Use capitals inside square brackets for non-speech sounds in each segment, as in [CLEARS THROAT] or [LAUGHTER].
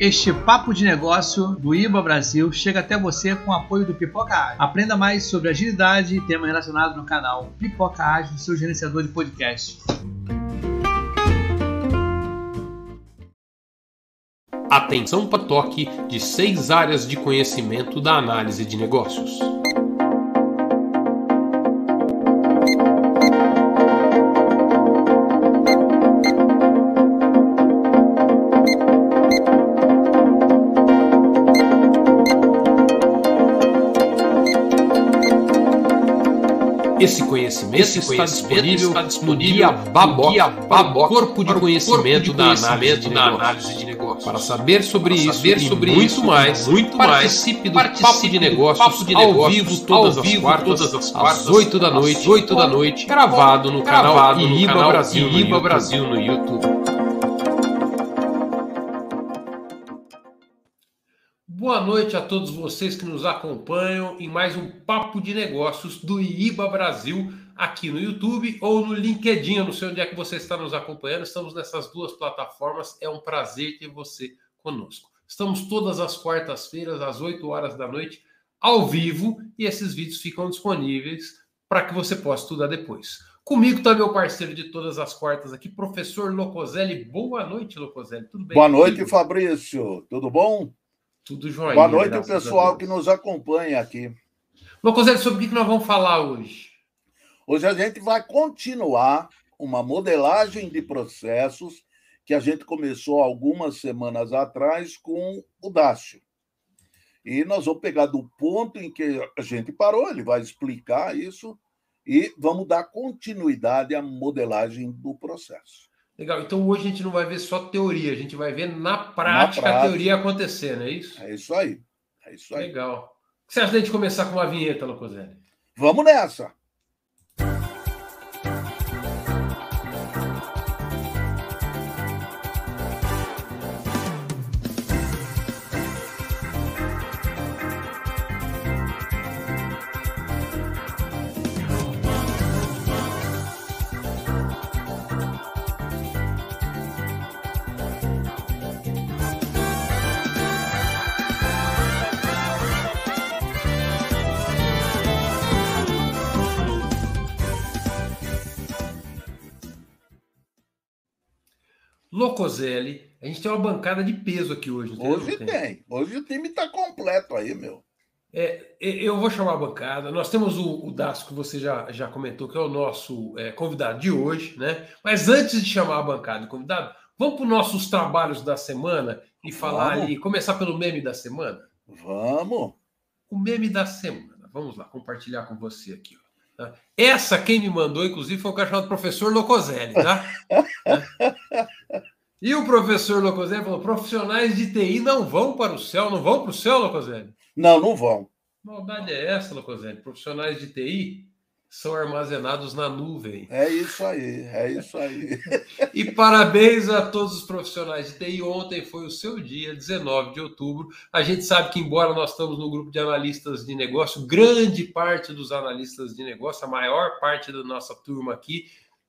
Este papo de negócio do IBA Brasil chega até você com o apoio do Pipoca Ágil. Aprenda mais sobre agilidade e temas relacionados no canal Pipoca Ágil, seu gerenciador de podcast. Atenção para toque de seis áreas de conhecimento da análise de negócios. Esse conhecimento, Esse está, disponível está disponível no Guia Babok, corpo de conhecimento, da, análise de, da análise de negócios. Para saber sobre para isso, saber sobre muito isso, mais, muito participe mais, do Papo de Negócios, papo de negócios ao vivo todas, ao vivo, as, quartas, todas as quartas, às 8 da noite, 8 da noite, gravado no canal Iriba Brasil, Iriba Brasil no YouTube. Boa noite a todos vocês que nos acompanham em mais um Papo de Negócios do IBA Brasil, aqui no YouTube ou no LinkedIn. Eu não sei onde é que você está nos acompanhando, estamos nessas duas plataformas. É um prazer ter você conosco. Estamos todas as quartas-feiras, às 8 horas da noite, ao vivo, e esses vídeos ficam disponíveis para que você possa estudar depois. Comigo está meu parceiro de todas as quartas aqui, professor Locoselli. Boa noite, Locoselli. Tudo bem? Boa noite, Fabrício. Tudo bom? Tudo jóia. Boa noite, o pessoal que nos acompanha aqui. Locoselli, sobre o que nós vamos falar hoje? Hoje a gente vai continuar uma modelagem de processos que a gente começou algumas semanas atrás com o Dácio. E nós vamos pegar do ponto em que a gente parou, ele vai explicar isso, e vamos dar continuidade à modelagem do processo. Legal. Então hoje a gente não vai ver só teoria, a gente vai ver na prática, na prática. a teoria acontecer, não é isso? É isso aí. É isso aí. Legal. O que você acha de gente começar com uma vinheta, Locoselli? Vamos nessa! Locoselli. A gente tem uma bancada de peso aqui hoje. Hoje tem? tem. Hoje o time está completo aí, meu. É, eu vou chamar a bancada. Nós temos o, o Daço, que você já, já comentou, que é o nosso é, convidado de hoje, né? Mas antes de chamar a bancada de convidado, vamos para os nossos trabalhos da semana e falar vamos. ali, começar pelo meme da semana? Vamos! O meme da semana. Vamos lá, compartilhar com você aqui. Ó. Tá? Essa quem me mandou, inclusive, foi o cara chamado professor Locoselli, tá? [LAUGHS] E o professor Locoselli falou: profissionais de TI não vão para o céu, não vão para o céu, Locoselli? Não, não vão. Maldade é essa, Locoselli? Profissionais de TI são armazenados na nuvem. É isso aí, é isso aí. [LAUGHS] e parabéns a todos os profissionais de TI. Ontem foi o seu dia, 19 de outubro. A gente sabe que, embora nós estamos no grupo de analistas de negócio, grande parte dos analistas de negócio, a maior parte da nossa turma aqui,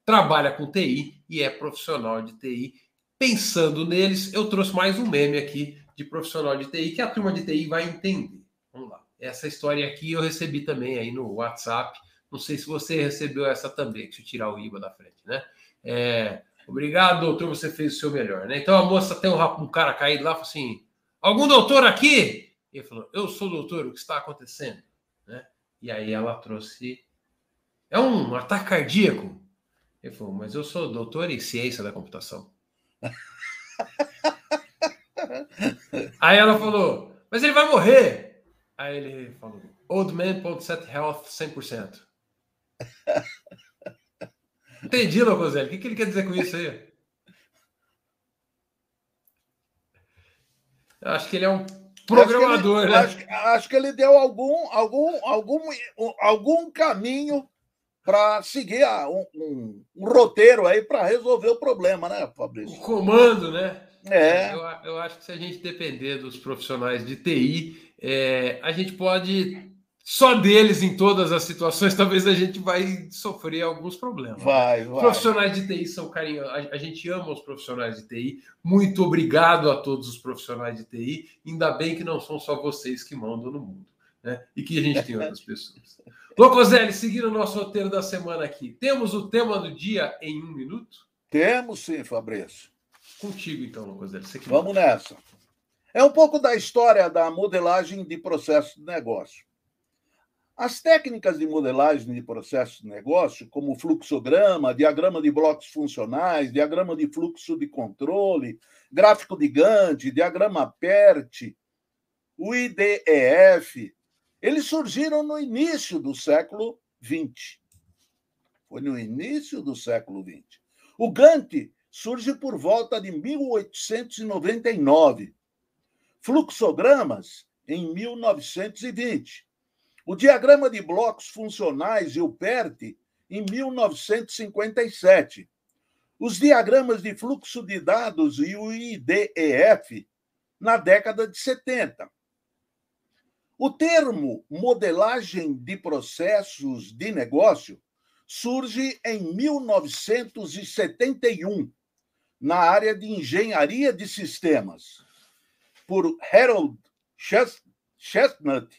trabalha com TI e é profissional de TI pensando neles, eu trouxe mais um meme aqui de profissional de TI que a turma de TI vai entender. Vamos lá. Essa história aqui eu recebi também aí no WhatsApp. Não sei se você recebeu essa também, deixa eu tirar o IBA da frente, né? É, obrigado, doutor, você fez o seu melhor, né? Então a moça tem um, um cara caído lá, falou assim: algum doutor aqui? E ele falou: eu sou doutor, o que está acontecendo? Né? E aí ela trouxe: é um ataque cardíaco. Ele falou: mas eu sou doutor em ciência da computação. [LAUGHS] Aí ela falou, mas ele vai morrer. Aí ele falou, old man.set health 100%. [LAUGHS] Entendi, Locoselli. O que, que ele quer dizer com isso aí? Eu acho que ele é um programador, acho que ele, né? Acho, acho, que ele deu algum, algum, algum, algum caminho para seguir a, um, um, um, roteiro aí para resolver o problema, né, Fabrício? O comando, né? É. Eu, eu, acho que se a gente depender dos profissionais de TI, é, a gente pode só deles em todas as situações, [LAUGHS] talvez a gente vai sofrer alguns problemas. Vai, vai. Profissionais de TI são carinhosos. A gente ama os profissionais de TI. Muito obrigado a todos os profissionais de TI. Ainda bem que não são só vocês que mandam no mundo. Né? E que a gente tem outras pessoas. Locoselli, seguindo o nosso roteiro da semana aqui. Temos o tema do dia em um minuto? Temos sim, Fabrício. Contigo, então, Locoselli. Vamos nessa. É um pouco da história da modelagem de processo de negócio. As técnicas de modelagem de processo de negócio, como fluxograma, diagrama de blocos funcionais, diagrama de fluxo de controle, gráfico de Gantt, diagrama PERT, o IDEF, eles surgiram no início do século XX. Foi no início do século XX. O Gantt surge por volta de 1899. Fluxogramas em 1920 o diagrama de blocos funcionais e o PERT em 1957. Os diagramas de fluxo de dados e o IDEF na década de 70. O termo modelagem de processos de negócio surge em 1971 na área de engenharia de sistemas por Harold Chestnut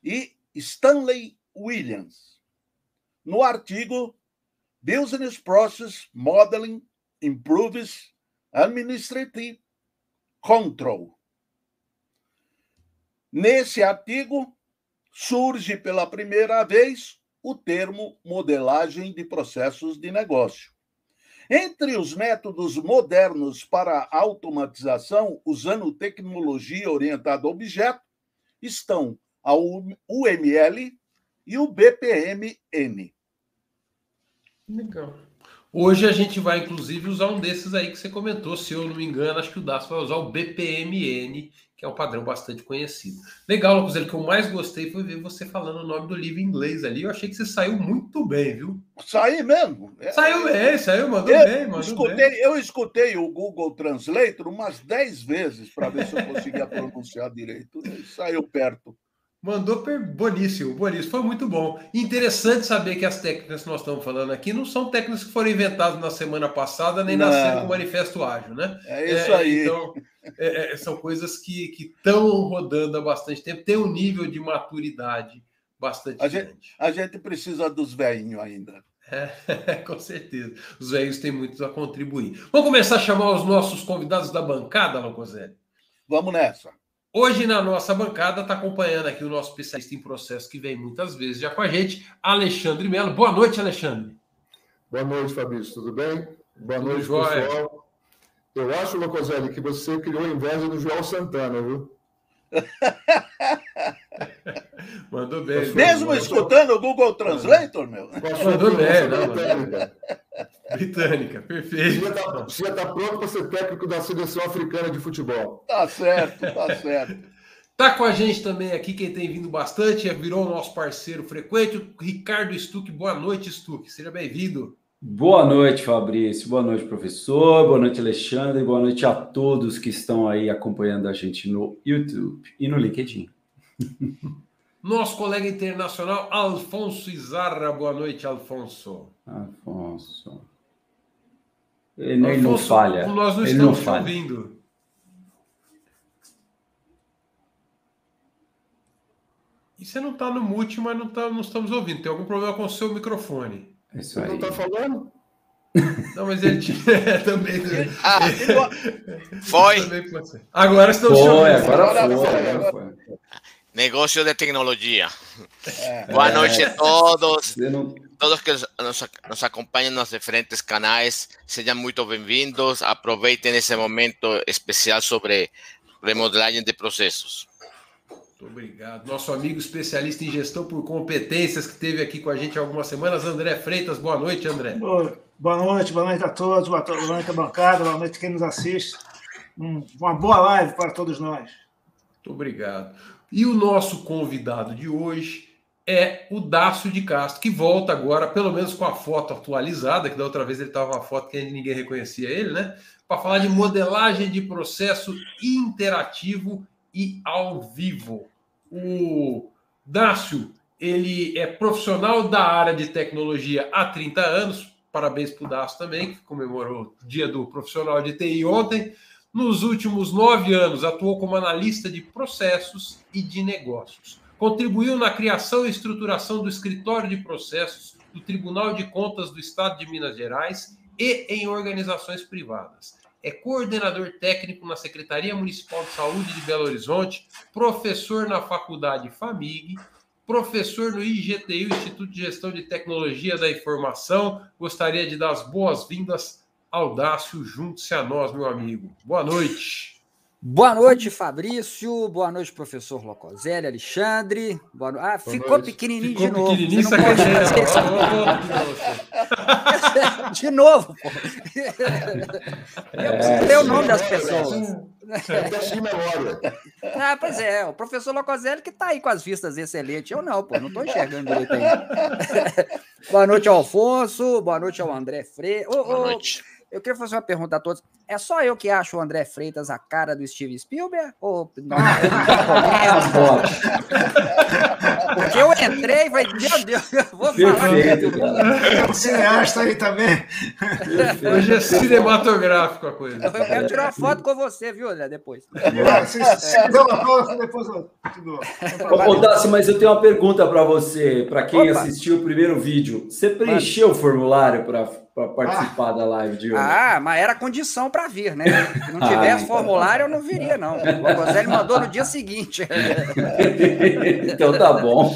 e Stanley Williams, no artigo Business Process Modeling Improves Administrative Control. Nesse artigo, surge pela primeira vez o termo modelagem de processos de negócio. Entre os métodos modernos para automatização usando tecnologia orientada a objeto estão a UML e o BPMN. Legal. Hoje a gente vai, inclusive, usar um desses aí que você comentou. Se eu não me engano, acho que o DAS vai usar o BPMN, que é um padrão bastante conhecido. Legal, Lucas, o que eu mais gostei foi ver você falando o nome do livro em inglês ali. Eu achei que você saiu muito bem, viu? Saí mesmo. É, saiu bem, saiu, mandou eu bem, mandou escutei, bem. Eu escutei o Google Translator umas 10 vezes para ver se eu conseguia [LAUGHS] pronunciar direito. Saiu perto. Mandou per... boníssimo, boníssimo. Foi muito bom. Interessante saber que as técnicas que nós estamos falando aqui não são técnicas que foram inventadas na semana passada, nem não. nasceram com o Manifesto Ágil, né? É isso é, aí. Então, é, é, são coisas que estão rodando há bastante tempo, tem um nível de maturidade bastante a grande. Gente, a gente precisa dos velhinhos ainda. É, [LAUGHS] com certeza. Os velhos têm muito a contribuir. Vamos começar a chamar os nossos convidados da bancada, Locoselli? Vamos nessa. Hoje, na nossa bancada, está acompanhando aqui o nosso especialista em processo, que vem muitas vezes já com a gente, Alexandre Melo. Boa noite, Alexandre. Boa noite, Fabrício. Tudo bem? Boa Tudo noite, jóia. pessoal. Eu acho, Locoselli, que você criou inveja do João Santana, viu? [LAUGHS] Mandou bem. Mesmo escutando o Google Translator, meu? Mandou bem, não, [LAUGHS] britânica. Perfeito. Você já está tá pronto para ser técnico da seleção africana de futebol. Tá certo, tá certo. Tá com a gente também aqui, quem tem vindo bastante, é, virou nosso parceiro frequente, o Ricardo Stuck. Boa noite, Stuck. Seja bem-vindo. Boa noite, Fabrício. Boa noite, professor. Boa noite, Alexandre. Boa noite a todos que estão aí acompanhando a gente no YouTube e no LinkedIn. [LAUGHS] Nosso colega internacional, Alfonso Izarra. Boa noite, Alfonso. Alfonso. Ele, Alfonso, não falha. Nós não ele estamos não falha. ouvindo. E você não está no mute, mas não, tá, não estamos ouvindo. Tem algum problema com o seu microfone? Isso aí. Não está falando? [LAUGHS] Não, mas ele tinha [LAUGHS] também. Ah, [LAUGHS] foi. Agora estamos foi. Agora foi, agora foi. Negócio de tecnologia. É. [LAUGHS] Boa noite a todos. Todos que nos, nos acompanham nos diferentes canais, sejam muito bem-vindos. Aproveitem esse momento especial sobre remodelagem de processos. Muito obrigado. Nosso amigo especialista em gestão por competências que esteve aqui com a gente há algumas semanas, André Freitas. Boa noite, André. Boa, boa noite, boa noite a todos, boa noite à bancada, boa noite a quem nos assiste. uma boa live para todos nós. Muito obrigado. E o nosso convidado de hoje é o Dácio de Castro, que volta agora, pelo menos com a foto atualizada, que da outra vez ele estava uma foto que ninguém reconhecia ele, né? Para falar de modelagem de processo interativo e ao vivo. O Dácio, ele é profissional da área de tecnologia há 30 anos. Parabéns para o Daço também, que comemorou o dia do profissional de TI ontem. Nos últimos nove anos, atuou como analista de processos e de negócios. Contribuiu na criação e estruturação do escritório de processos do Tribunal de Contas do Estado de Minas Gerais e em organizações privadas. É coordenador técnico na Secretaria Municipal de Saúde de Belo Horizonte, professor na Faculdade FAMIG, professor no IGTI, Instituto de Gestão de Tecnologia da Informação. Gostaria de dar as boas-vindas ao Dácio. Junte-se a nós, meu amigo. Boa noite. Boa noite, Fabrício. Boa noite, professor Locoselli, Alexandre. Boa no... Ah, Boa ficou noite. pequenininho ficou de novo. Pequenininho, Você não pode fazer isso. de novo, pô. Eu preciso ler o nome das pessoas. ah, pois é, o professor Locoselli que está aí com as vistas excelentes. Eu não, pô, não estou enxergando direito aí. Boa noite ao Alfonso, boa noite ao André Freire. Boa noite. Eu queria fazer uma pergunta a todos. É só eu que acho o André Freitas a cara do Steve Spielberg? Ou não? [LAUGHS] Porque eu entrei e falei, meu Deus, eu vou Perfeito, falar. É um cineasta aí também. Hoje é cinematográfico a coisa. Eu quero tirar uma foto com você, viu, André, depois. depois Ô, Daci, mas eu tenho uma pergunta para você, para quem Opa. assistiu o primeiro vídeo. Você preencheu mas... o formulário para para participar ah. da live de hoje. Ah, mas era condição para vir, né? Se não tivesse ah, formulário, eu não viria, não. O Roselli mandou no dia seguinte. [LAUGHS] então tá bom.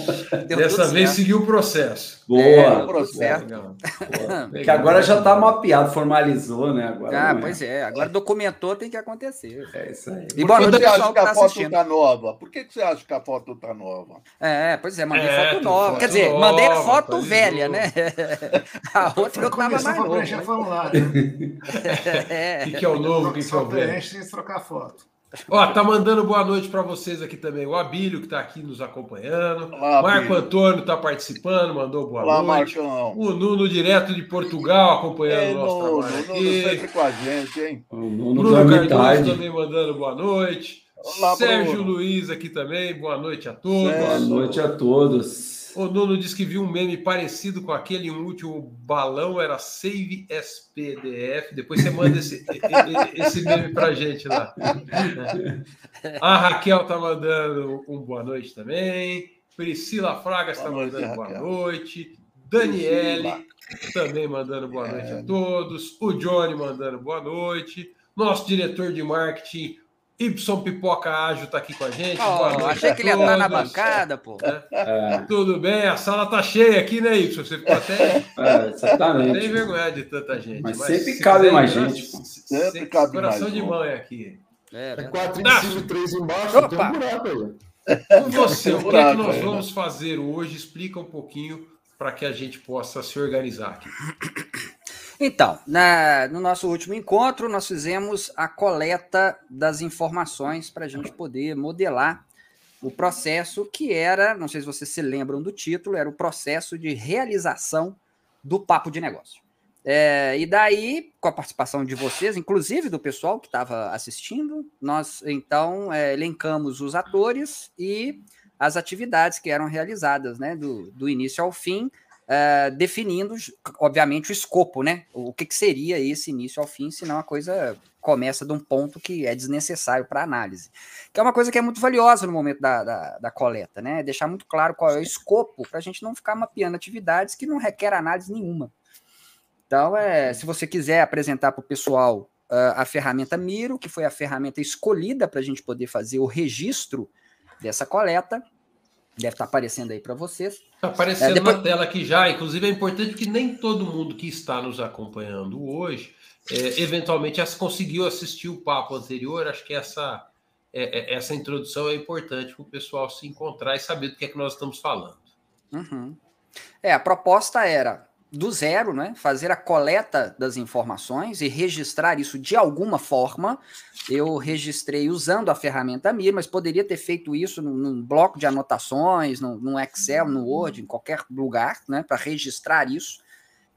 Deu Dessa vez certo. seguiu o processo. Boa. É, processo. [LAUGHS] Boa. Que agora já está mapeado, formalizou, né? Agora ah, é. pois é. Agora documentou, tem que acontecer. É isso aí. E Por que você acha que a tá foto está nova? Por que, que você acha que a foto está nova? É, pois é, mandei é, foto nova. Quer dizer, mandei a foto velha, né? [LAUGHS] A outra eu estava mais novo. Né? formulário. [LAUGHS] é. O que, que é o novo? O que, que é o velho? Preenche trocar foto. Ó, tá mandando boa noite para vocês aqui também. O Abílio, que está aqui nos acompanhando. Olá, Marco Antônio está participando, mandou boa Olá, noite. Marcão. O Nuno, direto de Portugal, acompanhando o nosso Nuno, trabalho aqui. Nuno sempre com a gente, hein? O Nuno Bruno Cardoso também mandando boa noite. Olá, Sérgio Bruno. Luiz aqui também, boa noite a todos. Boa noite a todos. O Nuno disse que viu um meme parecido com aquele um último balão, era Save SPDF. Depois você manda esse, esse meme pra gente lá. A Raquel tá mandando um boa noite também. Priscila Fraga está mandando boa noite. Daniele também mandando boa noite a todos. O Johnny mandando boa noite. Nosso diretor de marketing, Y Pipoca Ágil está aqui com a gente. Oh, achei que ele ia estar na bancada, pô. É. Tudo bem, a sala tá cheia aqui, né, Y? Você ficou até. É, exatamente. Tem vergonha de tanta gente. Mas, mas sempre cabe mais gente. Pô. Sempre, sempre cabe coração mais. Coração de mãe aqui. É, é quatro em cima e três embaixo. Opa. Tem um buraco aí. Com você, o que, é que nós vamos fazer hoje? Explica um pouquinho para que a gente possa se organizar aqui. Então, na, no nosso último encontro, nós fizemos a coleta das informações para a gente poder modelar o processo que era, não sei se vocês se lembram do título, era o processo de realização do papo de negócio. É, e daí, com a participação de vocês, inclusive do pessoal que estava assistindo, nós então é, elencamos os atores e as atividades que eram realizadas, né, do, do início ao fim, uh, definindo, obviamente, o escopo, né? O que, que seria esse início ao fim, senão a coisa começa de um ponto que é desnecessário para análise. Que é uma coisa que é muito valiosa no momento da, da, da coleta, né? Deixar muito claro qual é o escopo para a gente não ficar mapeando atividades que não requer análise nenhuma. Então, é, se você quiser apresentar para o pessoal uh, a ferramenta Miro, que foi a ferramenta escolhida para a gente poder fazer o registro dessa coleta, Deve estar tá aparecendo aí para vocês. Está aparecendo é, depois... na tela aqui já. Inclusive, é importante que nem todo mundo que está nos acompanhando hoje, é, eventualmente, conseguiu assistir o papo anterior. Acho que essa, é, é essa introdução é importante para o pessoal se encontrar e saber do que é que nós estamos falando. Uhum. É, a proposta era do zero, né? Fazer a coleta das informações e registrar isso de alguma forma. Eu registrei usando a ferramenta Mir, mas poderia ter feito isso num, num bloco de anotações, no, num Excel, no Word, em qualquer lugar, né? Para registrar isso.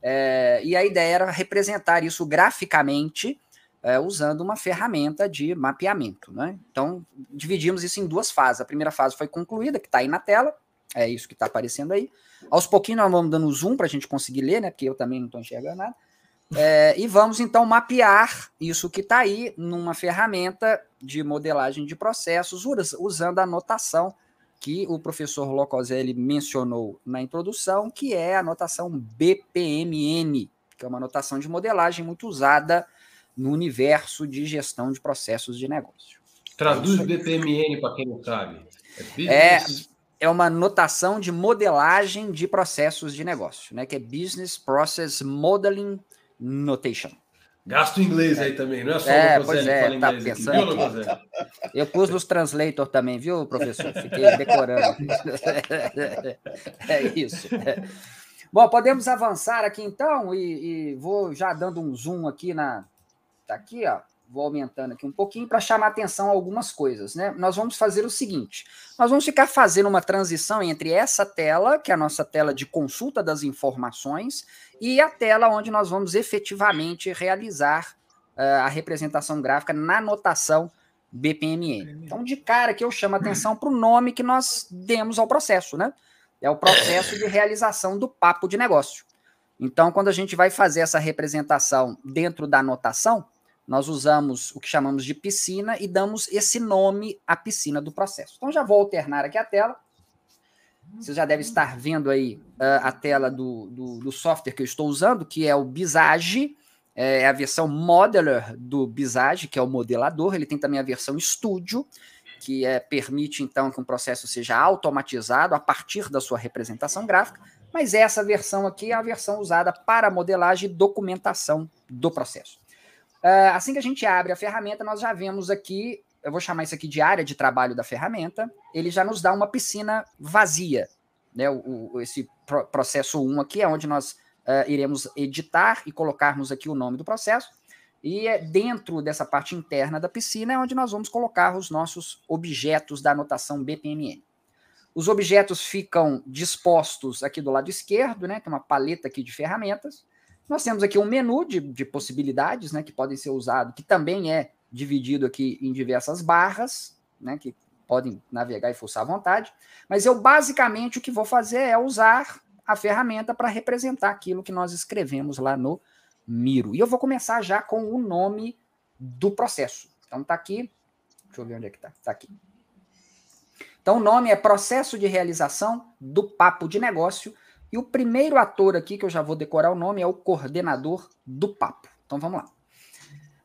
É, e a ideia era representar isso graficamente é, usando uma ferramenta de mapeamento, né? Então, dividimos isso em duas fases. A primeira fase foi concluída, que está aí na tela, É isso que está aparecendo aí. Aos pouquinhos nós vamos dando zoom para a gente conseguir ler, né? Porque eu também não estou enxergando nada. É, e vamos então mapear isso que está aí numa ferramenta de modelagem de processos usando a notação que o professor Locoselli mencionou na introdução, que é a notação BPMN, que é uma notação de modelagem muito usada no universo de gestão de processos de negócio. Traduz BPMN para quem não sabe. É, é, é uma notação de modelagem de processos de negócio, né? Que é Business Process Modeling Notation. Gasto inglês aí também, não é só é, o pois é, tá pensando aqui, viu, Eu pus nos translator também, viu, professor? Fiquei decorando. [LAUGHS] é isso. Bom, podemos avançar aqui então e, e, vou já dando um zoom aqui na. Tá aqui, ó vou aumentando aqui um pouquinho para chamar atenção a algumas coisas, né? Nós vamos fazer o seguinte: nós vamos ficar fazendo uma transição entre essa tela, que é a nossa tela de consulta das informações, e a tela onde nós vamos efetivamente realizar uh, a representação gráfica na notação BPMN. Então, de cara que eu chamo atenção para o nome que nós demos ao processo, né? É o processo de realização do papo de negócio. Então, quando a gente vai fazer essa representação dentro da notação, nós usamos o que chamamos de piscina e damos esse nome à piscina do processo. Então, já vou alternar aqui a tela. Você já deve estar vendo aí uh, a tela do, do, do, software que eu estou usando, que é o Visage, é a versão modeler do Visage, que é o modelador. Ele tem também a versão Studio, que é, permite então que um processo seja automatizado a partir da sua representação gráfica. Mas essa versão aqui é a versão usada para modelagem e documentação do processo. Uh, assim que a gente abre a ferramenta, nós já vemos aqui, eu vou chamar isso aqui de área de trabalho da ferramenta, ele já nos dá uma piscina vazia. Né? O, esse pro, processo 1 aqui é onde nós uh, iremos editar e colocarmos aqui o nome do processo. E é dentro dessa parte interna da piscina é onde nós vamos colocar os nossos objetos da anotação BPMN. Os objetos ficam dispostos aqui do lado esquerdo, né? Tem uma paleta aqui de ferramentas. Nós temos aqui um menu de, de possibilidades, né, que podem ser usados, que também é dividido aqui em diversas barras, né, que podem navegar e fuçar à vontade. Mas eu basicamente o que vou fazer é usar a ferramenta para representar aquilo que nós escrevemos lá no Miro. E eu vou começar já com o nome do processo. Então tá aqui. Deixa eu ver onde é que tá. Tá aqui. Então o nome é processo de realização do papo de negócio e o primeiro ator aqui, que eu já vou decorar o nome, é o coordenador do papo. Então vamos lá.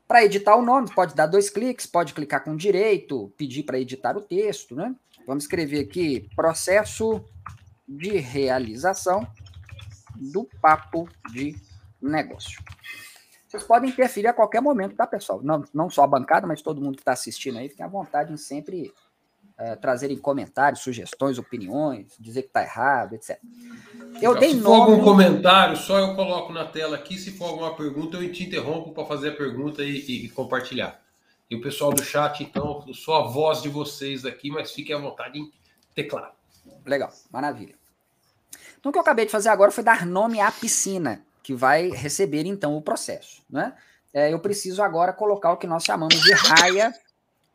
Para editar o nome, pode dar dois cliques, pode clicar com direito, pedir para editar o texto, né? Vamos escrever aqui processo de realização do papo de negócio. Vocês podem interferir a qualquer momento, tá, pessoal? Não, não só a bancada, mas todo mundo que está assistindo aí, fiquem à vontade em sempre é, trazerem comentários, sugestões, opiniões, dizer que está errado, etc. Eu dei se nome... for algum comentário, só eu coloco na tela aqui. Se for alguma pergunta, eu te interrompo para fazer a pergunta e, e, compartilhar. E o pessoal do chat, então, só a voz de vocês aqui, mas fiquem à vontade em teclar. Legal, maravilha. Então, o que eu acabei de fazer agora foi dar nome à piscina, que vai receber, então, o processo. Né? É, eu preciso agora colocar o que nós chamamos de raia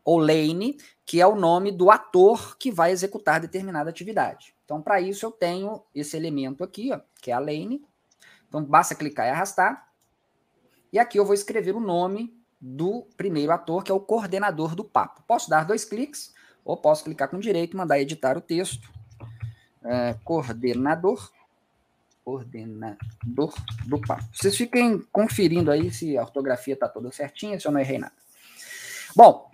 ou lane, que é o nome do ator que vai executar determinada atividade. Então, para isso, eu tenho esse elemento aqui, ó, que é a lane. Então, basta clicar e arrastar. E aqui eu vou escrever o nome do primeiro ator, que é o coordenador do papo. Posso dar dois cliques, ou posso clicar com direito e mandar editar o texto. É, coordenador. Coordenador do papo. Vocês fiquem conferindo aí se a ortografia está toda certinha, se eu não errei nada. Bom,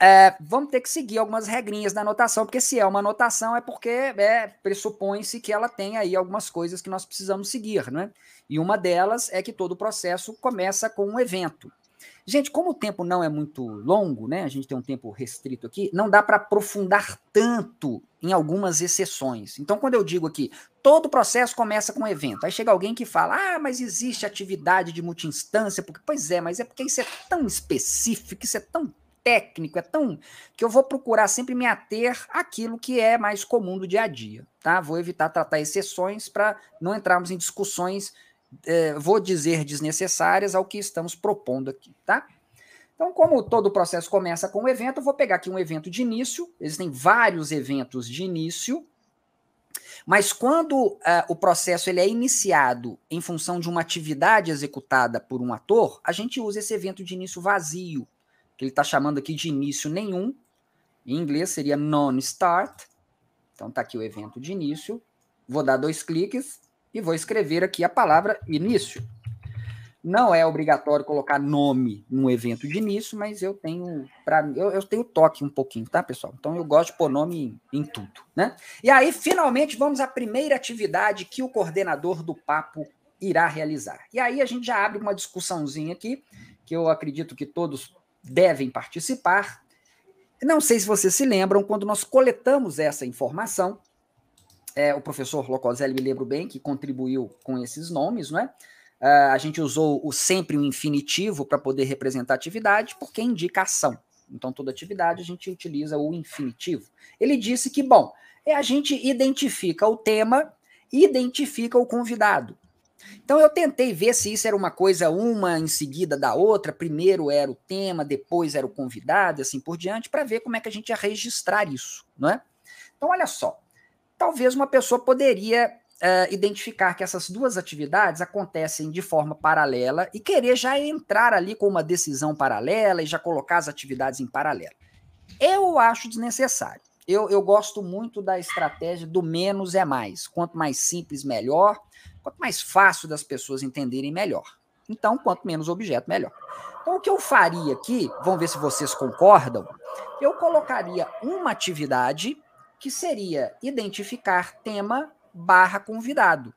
é, vamos ter que seguir algumas regrinhas da anotação, porque se é uma anotação é porque é, pressupõe-se que ela tem aí algumas coisas que nós precisamos seguir, né? E uma delas é que todo o processo começa com um evento. Gente, como o tempo não é muito longo, né? A gente tem um tempo restrito aqui, não dá para aprofundar tanto em algumas exceções. Então, quando eu digo aqui, todo processo começa com um evento. Aí chega alguém que fala: "Ah, mas existe atividade de multi-instância, porque pois é, mas é porque isso é tão específico, isso é tão técnico, é tão que eu vou procurar sempre me ater àquilo que é mais comum do dia a dia, tá? Vou evitar tratar exceções para não entrarmos em discussões, eh, vou dizer desnecessárias ao que estamos propondo aqui, tá? Então, como todo processo começa com um evento, eu vou pegar aqui um evento de início. Existem vários eventos de início, Mas quando uh, o processo ele é iniciado em função de uma atividade executada por um ator, a gente usa esse evento de início vazio, que ele está chamando aqui de início nenhum. Em inglês seria non-start. Então está aqui o evento de início. Vou dar dois cliques e vou escrever aqui a palavra início. Não é obrigatório colocar nome no evento de início, mas eu tenho para eu, eu, tenho toque um pouquinho, tá, pessoal? Então eu gosto de pôr nome em, em, tudo, né? E aí, finalmente, vamos à primeira atividade que o coordenador do papo irá realizar. E aí a gente já abre uma discussãozinha aqui, que eu acredito que todos devem participar. Não sei se vocês se lembram, quando nós coletamos essa informação, é, o professor Locoselli me lembro bem que contribuiu com esses nomes, não é? Uh, a gente usou o sempre o infinitivo para poder representar atividade, porque é indicação. Então, toda atividade a gente utiliza o infinitivo. Ele disse que, bom, é a gente identifica o tema identifica o convidado. Então, eu tentei ver se isso era uma coisa uma em seguida da outra. Primeiro era o tema, depois era o convidado, assim por diante, para ver como é que a gente ia registrar isso, não é? Então, olha só. Talvez uma pessoa poderia uh, identificar que essas duas atividades acontecem de forma paralela e querer já entrar ali com uma decisão paralela e já colocar as atividades em paralelo. Eu acho desnecessário. Eu, eu gosto muito da estratégia do menos é mais. Quanto mais simples, melhor. Quanto mais fácil das pessoas entenderem, melhor. Então, quanto menos objeto, melhor. Então, o que eu faria aqui, vamos ver se vocês concordam, eu colocaria uma atividade que seria identificar tema barra convidado.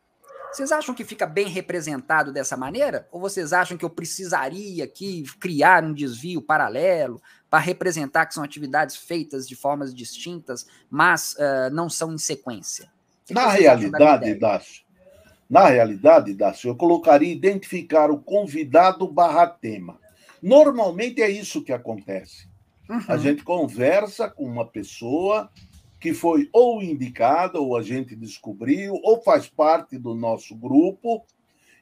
Vocês acham que fica bem representado dessa maneira? Ou vocês acham que eu precisaria aqui criar um desvio paralelo para representar que são atividades feitas de formas distintas, mas uh, não são em sequência? Na realidade, Dácio, na realidade, Dácio, eu colocaria identificar o convidado barra tema. Normalmente é isso que acontece. Uhum. A gente conversa com uma pessoa que foi ou indicada, ou a gente descobriu, ou faz parte do nosso grupo,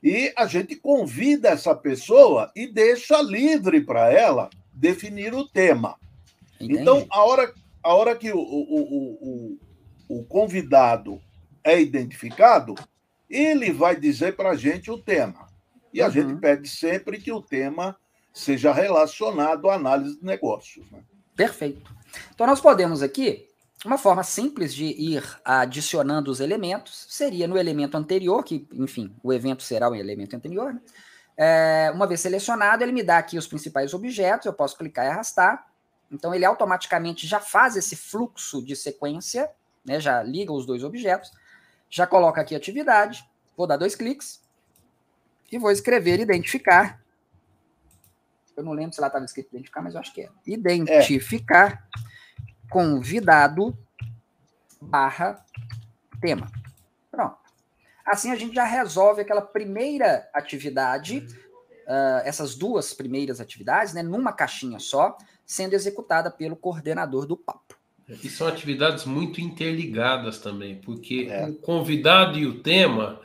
e a gente convida essa pessoa e deixa livre para ela definir o tema. Entendi. Então, a hora, a hora que o, o, o, o convidado é identificado, ele vai dizer para a gente o tema. E a uhum. gente pede sempre que o tema seja relacionado à análise de negócios. Né? Perfeito. Então, nós podemos aqui uma forma simples de ir adicionando os elementos seria no elemento anterior, que, enfim, o evento será o elemento anterior. Né? É, uma vez selecionado, ele me dá aqui os principais objetos, eu posso clicar e arrastar. Então, ele automaticamente já faz esse fluxo de sequência, né, já liga os dois objetos, já coloca aqui atividade, vou dar dois cliques e vou escrever identificar. Eu não lembro se lá estava escrito identificar, mas eu acho que é. Identificar. É convidado barra tema. Pronto. Assim a gente já resolve aquela primeira atividade, uh, essas duas primeiras atividades, né, numa caixinha só, sendo executada pelo coordenador do papo. E são atividades muito interligadas também, porque é. o convidado e o tema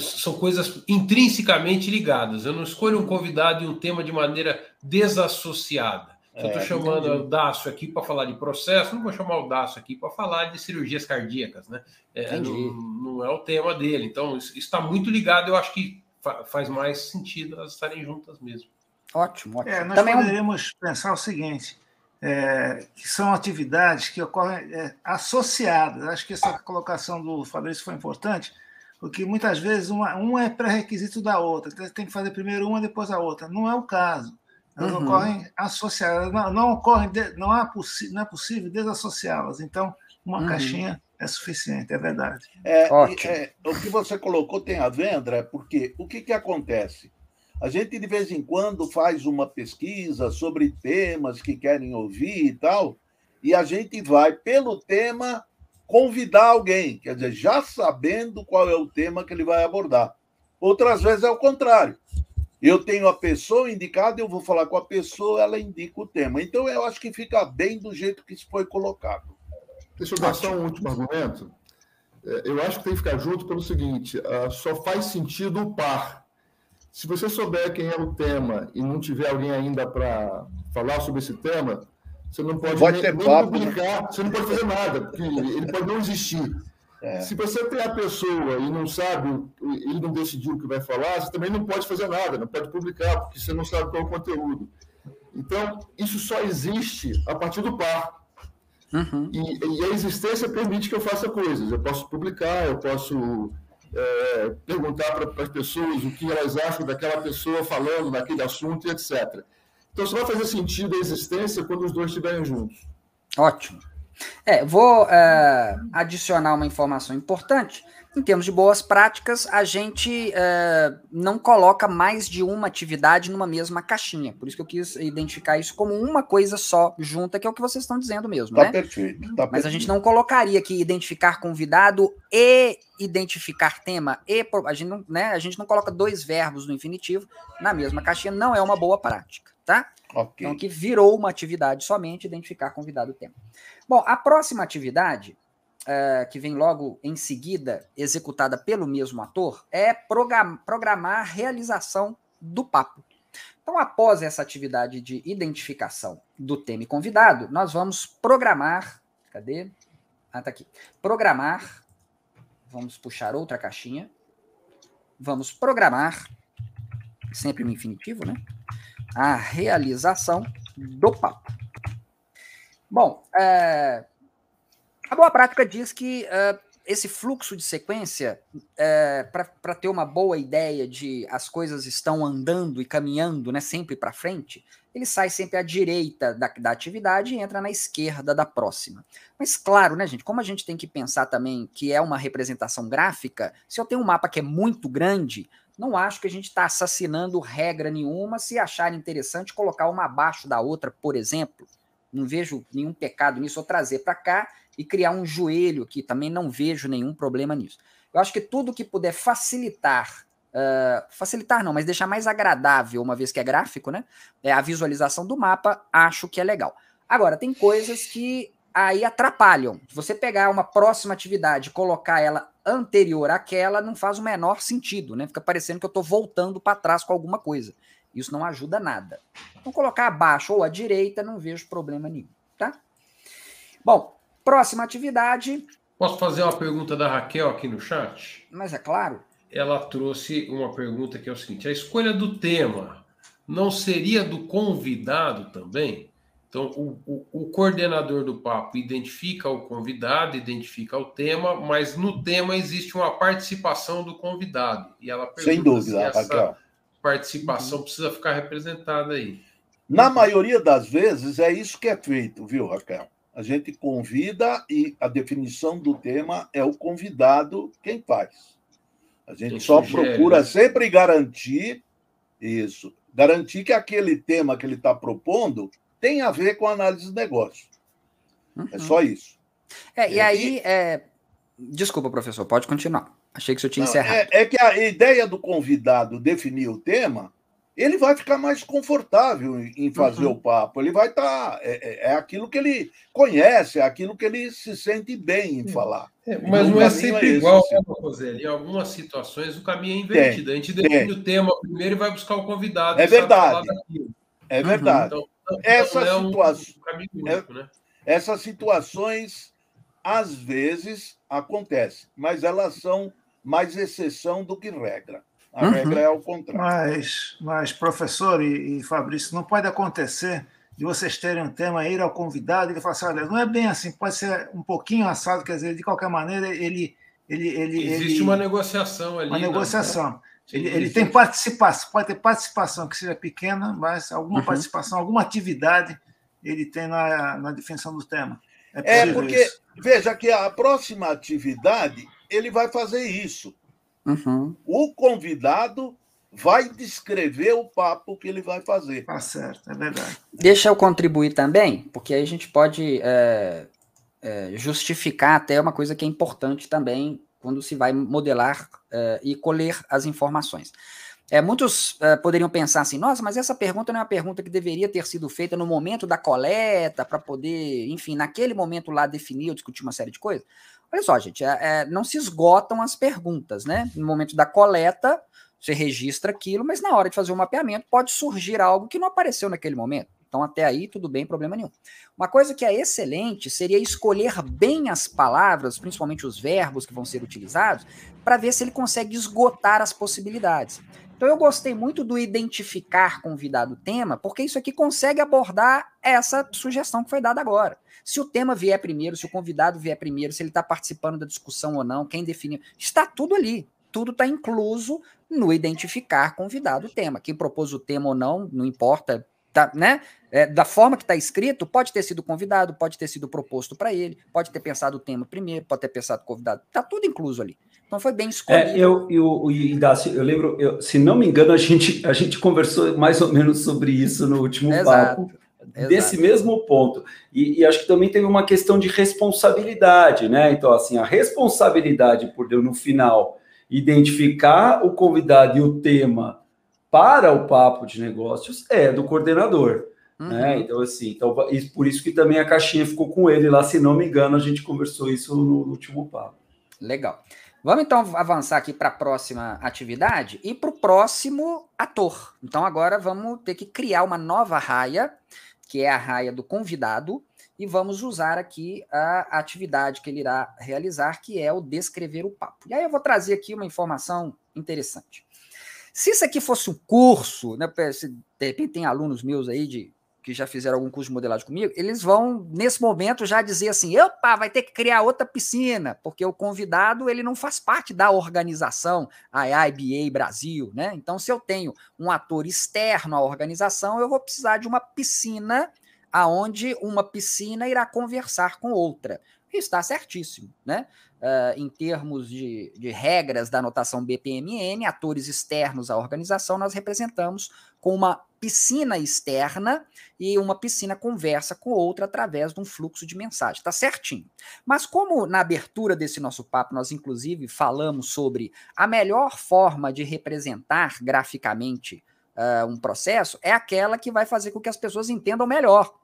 são coisas intrinsecamente ligadas. Eu não escolho um convidado e um tema de maneira desassociada. Se eu estou é, chamando entendi. o Dácio aqui para falar de processo, não vou chamar o Dácio aqui para falar de cirurgias cardíacas, né? É, não, não, é o tema dele. Então, isso está muito ligado, eu acho que fa faz mais sentido elas estarem juntas mesmo. Ótimo, ótimo. É, nós Também poderíamos um... pensar o seguinte: é, que são atividades que ocorrem é, associadas. Acho que essa colocação do Fabrício foi importante, porque muitas vezes uma, uma é pré-requisito da outra. Então, tem que fazer primeiro uma, depois a outra. Não é o caso. Elas uhum. ocorrem associadas, não, não ocorrem, não, há não é possível desassociá-las. Então, uma uhum. caixinha é suficiente, é verdade. É, é, o que você colocou tem a ver, André, porque o que, que acontece? A gente, de vez em quando, faz uma pesquisa sobre temas que querem ouvir e tal, e a gente vai, pelo tema, convidar alguém, quer dizer, já sabendo qual é o tema que ele vai abordar. Outras vezes é o contrário. Eu tenho a pessoa indicada, eu vou falar com a pessoa, ela indica o tema. Então, eu acho que fica bem do jeito que isso foi colocado. Deixa eu dar só um último argumento. É, eu acho que tem que ficar junto pelo seguinte: ah, só faz sentido o par. Se você souber quem é o tema e não tiver alguém ainda para falar sobre esse tema, você não pode, pode nem, nem papo, né? publicar, né? você não pode fazer nada, porque ele pode não existir. É. Se você tem a pessoa e não sabe, ele não decidiu o que vai falar, você também não pode fazer nada, não pode publicar, porque você não sabe qual é o conteúdo. Então, isso só existe a partir do par. Uhum. E, e, a existência permite que eu faça coisas. Eu posso publicar, eu posso é, perguntar para as pessoas o que elas acham daquela pessoa falando daquele assunto e etc. Então, só vai fazer sentido a existência quando os dois estiverem juntos. Ótimo. É, vou é, adicionar uma informação importante. Em termos de boas práticas, a gente é, não coloca mais de uma atividade numa mesma caixinha. Por isso que eu quis identificar isso como uma coisa só junta, que é o que vocês estão dizendo mesmo, tá né? Perfeito, tá Mas perfeito. a gente não colocaria aqui identificar convidado e identificar tema e a gente não, né, a gente não coloca dois verbos no infinitivo na mesma caixinha, não é uma boa prática, tá? Okay. Então que virou uma atividade somente identificar convidado tema. Bom, a próxima atividade uh, que vem logo em seguida, executada pelo mesmo ator, é programar a realização do papo. Então, após essa atividade de identificação do tema e convidado, nós vamos programar. Cadê? Ah, tá aqui. Programar. Vamos puxar outra caixinha. Vamos programar, sempre no infinitivo, né? A realização do papo. Bom, é, a boa prática diz que uh, esse fluxo de sequência, uh, é, para ter uma boa ideia de as coisas estão andando e caminhando né, sempre para frente, ele sai sempre à direita da, da atividade e entra na esquerda da próxima. Mas claro, né, gente, como a gente tem que pensar também que é uma representação gráfica, se eu tenho um mapa que é muito grande, não acho que a gente está assassinando regra nenhuma se achar interessante colocar uma abaixo da outra, por exemplo. Não vejo nenhum pecado nisso, ou trazer para cá e criar um joelho que também não vejo nenhum problema nisso. Eu acho que tudo que puder facilitar, uh, facilitar não, mas deixar mais agradável, uma vez que é gráfico, né? É a visualização do mapa, acho que é legal. Agora, tem coisas que aí atrapalham. Você pegar uma próxima atividade e colocar ela anterior àquela, não faz o menor sentido, né? Fica parecendo que eu estou voltando para trás com alguma coisa. Isso não ajuda nada. Então, colocar abaixo ou à direita, não vejo problema nenhum, tá? Bom, Próxima atividade. Posso fazer uma pergunta da Raquel aqui no chat? Mas é claro. Ela trouxe uma pergunta que é o seguinte: a escolha do tema não seria do convidado também? Então, o, o, o, coordenador do papo identifica o convidado, identifica o tema, mas no tema existe uma participação do convidado. E ela pergunta Sem dúvida, se essa Raquel. Participação uhum. precisa ficar representada aí. Na maioria das vezes é isso que é feito, viu, Raquel? A gente convida e a definição do tema é o convidado quem faz. A gente só sugere. procura né? sempre garantir isso, garantir que aquele tema que ele está propondo tem a ver com a análise de negócio. É uhum. É só isso. É, e aí, é... desculpa, professor, pode continuar. Achei que senhor tinha Não, encerrado. É, é que a ideia do convidado definir o tema ele vai ficar mais confortável em fazer uhum. o papo. Ele vai estar. Tá, é, é, é, aquilo que ele conhece, é aquilo que ele se sente bem em falar. É, mas não é sempre é igual, né, Rosé? Em algumas situações o caminho é invertido. Tem, a gente define o tema primeiro e vai buscar o convidado. É verdade. É uhum. verdade. Uhum. Então, Essas, situações, um único, né? essas situações, às vezes, acontecem, mas elas são mais exceção do que regra. A uhum. regra é o contrário. Mas, mas professor e, e, Fabrício, não pode acontecer de vocês terem um tema, ir ao convidado e ele falar assim: olha, não é bem assim, pode ser um pouquinho assado, quer dizer, de qualquer maneira, ele. ele, ele Existe ele, uma negociação ali. Uma né? negociação. Ele, ele, tem participação, pode ter participação que seja pequena, mas alguma uhum. participação, alguma atividade ele tem na, na definição do tema. É, é porque, isso. veja que a próxima atividade ele vai fazer isso. Uhum. O convidado vai descrever o papo que ele vai fazer. Tá certo, é verdade. Deixa eu contribuir também, porque aí a gente pode é, é, justificar até uma coisa que é importante também quando se vai modelar é, e colher as informações. É, muitos é, poderiam pensar assim, nossa, mas essa pergunta não é uma pergunta que deveria ter sido feita no momento da coleta, para poder, enfim, naquele momento lá definir ou discutir uma série de coisas. Olha só, gente, é, é, não se esgotam as perguntas, né? No momento da coleta, você registra aquilo, mas na hora de fazer o mapeamento pode surgir algo que não apareceu naquele momento. Então, até aí, tudo bem, problema nenhum. Uma coisa que é excelente seria escolher bem as palavras, principalmente os verbos que vão ser utilizados, para ver se ele consegue esgotar as possibilidades. Então, eu gostei muito do identificar convidado tema, porque isso aqui consegue abordar essa sugestão que foi dada agora. Se o tema vier primeiro, se o convidado vier primeiro, se ele está participando da discussão ou não, quem definiu, está tudo ali. Tudo está incluso no identificar convidado tema. Quem propôs o tema ou não, não importa, tá, né? É, da forma que está escrito, pode ter sido convidado, pode ter sido proposto para ele, pode ter pensado o tema primeiro, pode ter pensado o convidado. Está tudo incluso ali. Então foi bem escolhido. É, eu, eu, Idácio, eu lembro, eu, se não me engano, a gente, a gente conversou mais ou menos sobre isso no último Exato. papo. Exato. Desse mesmo ponto. E, e, acho que também teve uma questão de responsabilidade, né? Então, assim, a responsabilidade por eu, no final, identificar o convidado e o tema para o papo de negócios é do coordenador. Uhum. Né? Então, assim, então, por isso que também a caixinha ficou com ele lá, se não me engano, a gente conversou isso no último papo. Legal. Vamos então avançar aqui para a próxima atividade e para o próximo ator. Então, agora vamos ter que criar uma nova raia, que é a raia do convidado, e vamos usar aqui a repetividade que ele irá realizar, que é o descrever o papo. E aí eu vou trazer aqui uma informação interessante. Se isso aqui fosse um curso, né, de repente tem alunos meus aí de que já fizeram algum curso de modelagem comigo, eles vão, nesse momento, já dizer assim, opa, vai ter que criar outra piscina, porque o convidado, ele não faz parte da organização, a IBA Brasil, né? Então, se eu tenho um ator externo à organização, eu vou precisar de uma piscina aonde uma piscina irá conversar com outra. Está certíssimo, né? Uh, em termos de, de, regras da anotação BPMN, atores externos à organização, nós representamos com uma piscina externa e uma piscina conversa com outra através de um fluxo de mensagem. Está certinho. Mas como na abertura desse nosso papo nós inclusive falamos sobre a melhor forma de representar graficamente uh, um processo, é aquela que vai fazer com que as pessoas entendam melhor.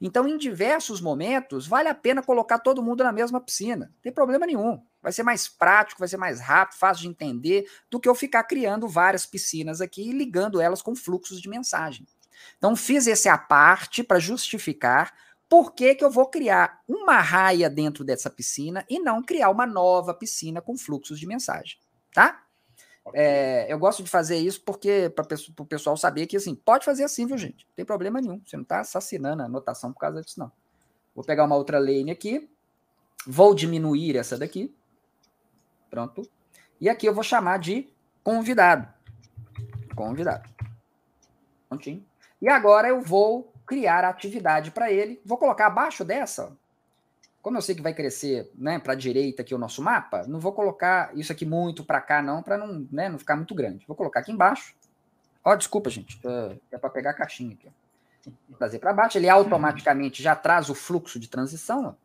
Então, em diversos momentos, vale a pena colocar todo mundo na mesma piscina. Não tem problema nenhum. Vai ser mais prático, vai ser mais rápido, fácil de entender, do que eu ficar criando várias piscinas aqui e ligando elas com fluxos de mensagem. Então, fiz esse à parte para justificar por que, que eu vou criar uma raia dentro dessa piscina e não criar uma nova piscina com fluxos de mensagem. Tá? É, eu gosto de fazer isso porque para o pessoal saber que assim, pode fazer assim, viu, gente? Não tem problema nenhum. Você não está assassinando a anotação por causa disso, não. Vou pegar uma outra lane aqui, vou diminuir essa daqui. Pronto. E aqui eu vou chamar de convidado. Convidado. Prontinho. E agora eu vou criar a atividade para ele. Vou colocar abaixo dessa, como eu sei que vai crescer né, para a direita aqui o nosso mapa, não vou colocar isso aqui muito para cá, não, para não, né, não ficar muito grande. Vou colocar aqui embaixo. Ó, desculpa, gente. É para pegar a caixinha aqui. Vou trazer para baixo. Ele automaticamente já traz o fluxo de transição.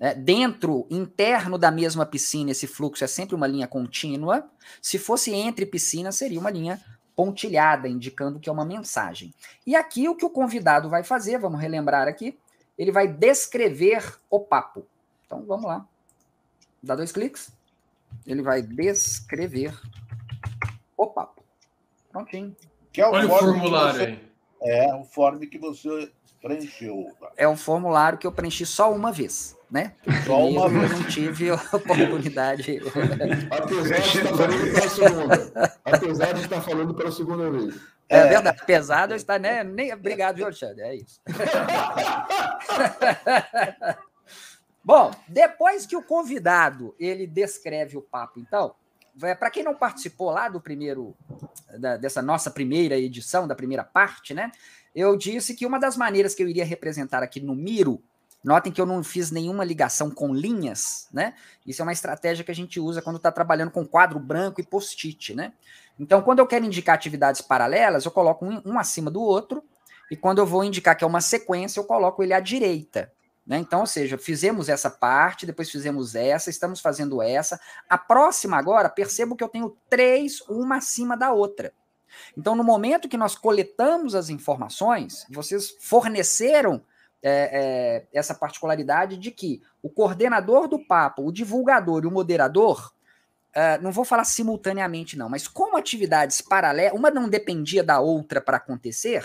É, dentro, interno da mesma piscina, esse fluxo é sempre uma linha contínua. Se fosse entre piscinas, seria uma linha pontilhada, indicando que é uma mensagem. E aqui o que o convidado vai fazer, vamos relembrar aqui, ele vai descrever o papo. Então vamos lá. Dá dois cliques. Ele vai descrever o papo. Prontinho. Que é o Olha o formulário aí. É, o form que você preencheu. É um formulário que eu preenchi só uma vez, né? Só uma vez. Eu não tive oportunidade. Apesar de estar falando pela segunda. [LAUGHS] Apesar de estar falando pela segunda vez. É, é verdade. Pesado está, né? [LAUGHS] Nem... Obrigado, viu, Alexandre? É isso. [LAUGHS] Bom, depois que o convidado ele descreve o papo, então, para quem não participou lá do primeiro, da, dessa nossa primeira edição, da primeira parte, né? Eu disse que uma das maneiras que eu iria representar aqui no Miro Notem que eu não fiz nenhuma ligação com linhas, né? Isso é uma estratégia que a gente usa quando está trabalhando com quadro branco e post-it, né? Então, quando eu quero indicar atividades paralelas, eu coloco um, um, acima do outro, e quando eu vou indicar que é uma sequência, eu coloco ele à direita. Né? Então, ou seja, fizemos essa parte, depois fizemos essa, estamos fazendo essa. A próxima agora, percebo que eu tenho três, uma acima da outra. Então, no momento que nós coletamos as informações, vocês forneceram é, é, essa particularidade de que o coordenador do papo, o divulgador e o moderador, é, não vou falar simultaneamente, não, mas como atividades paralelas, uma não dependia da outra para acontecer,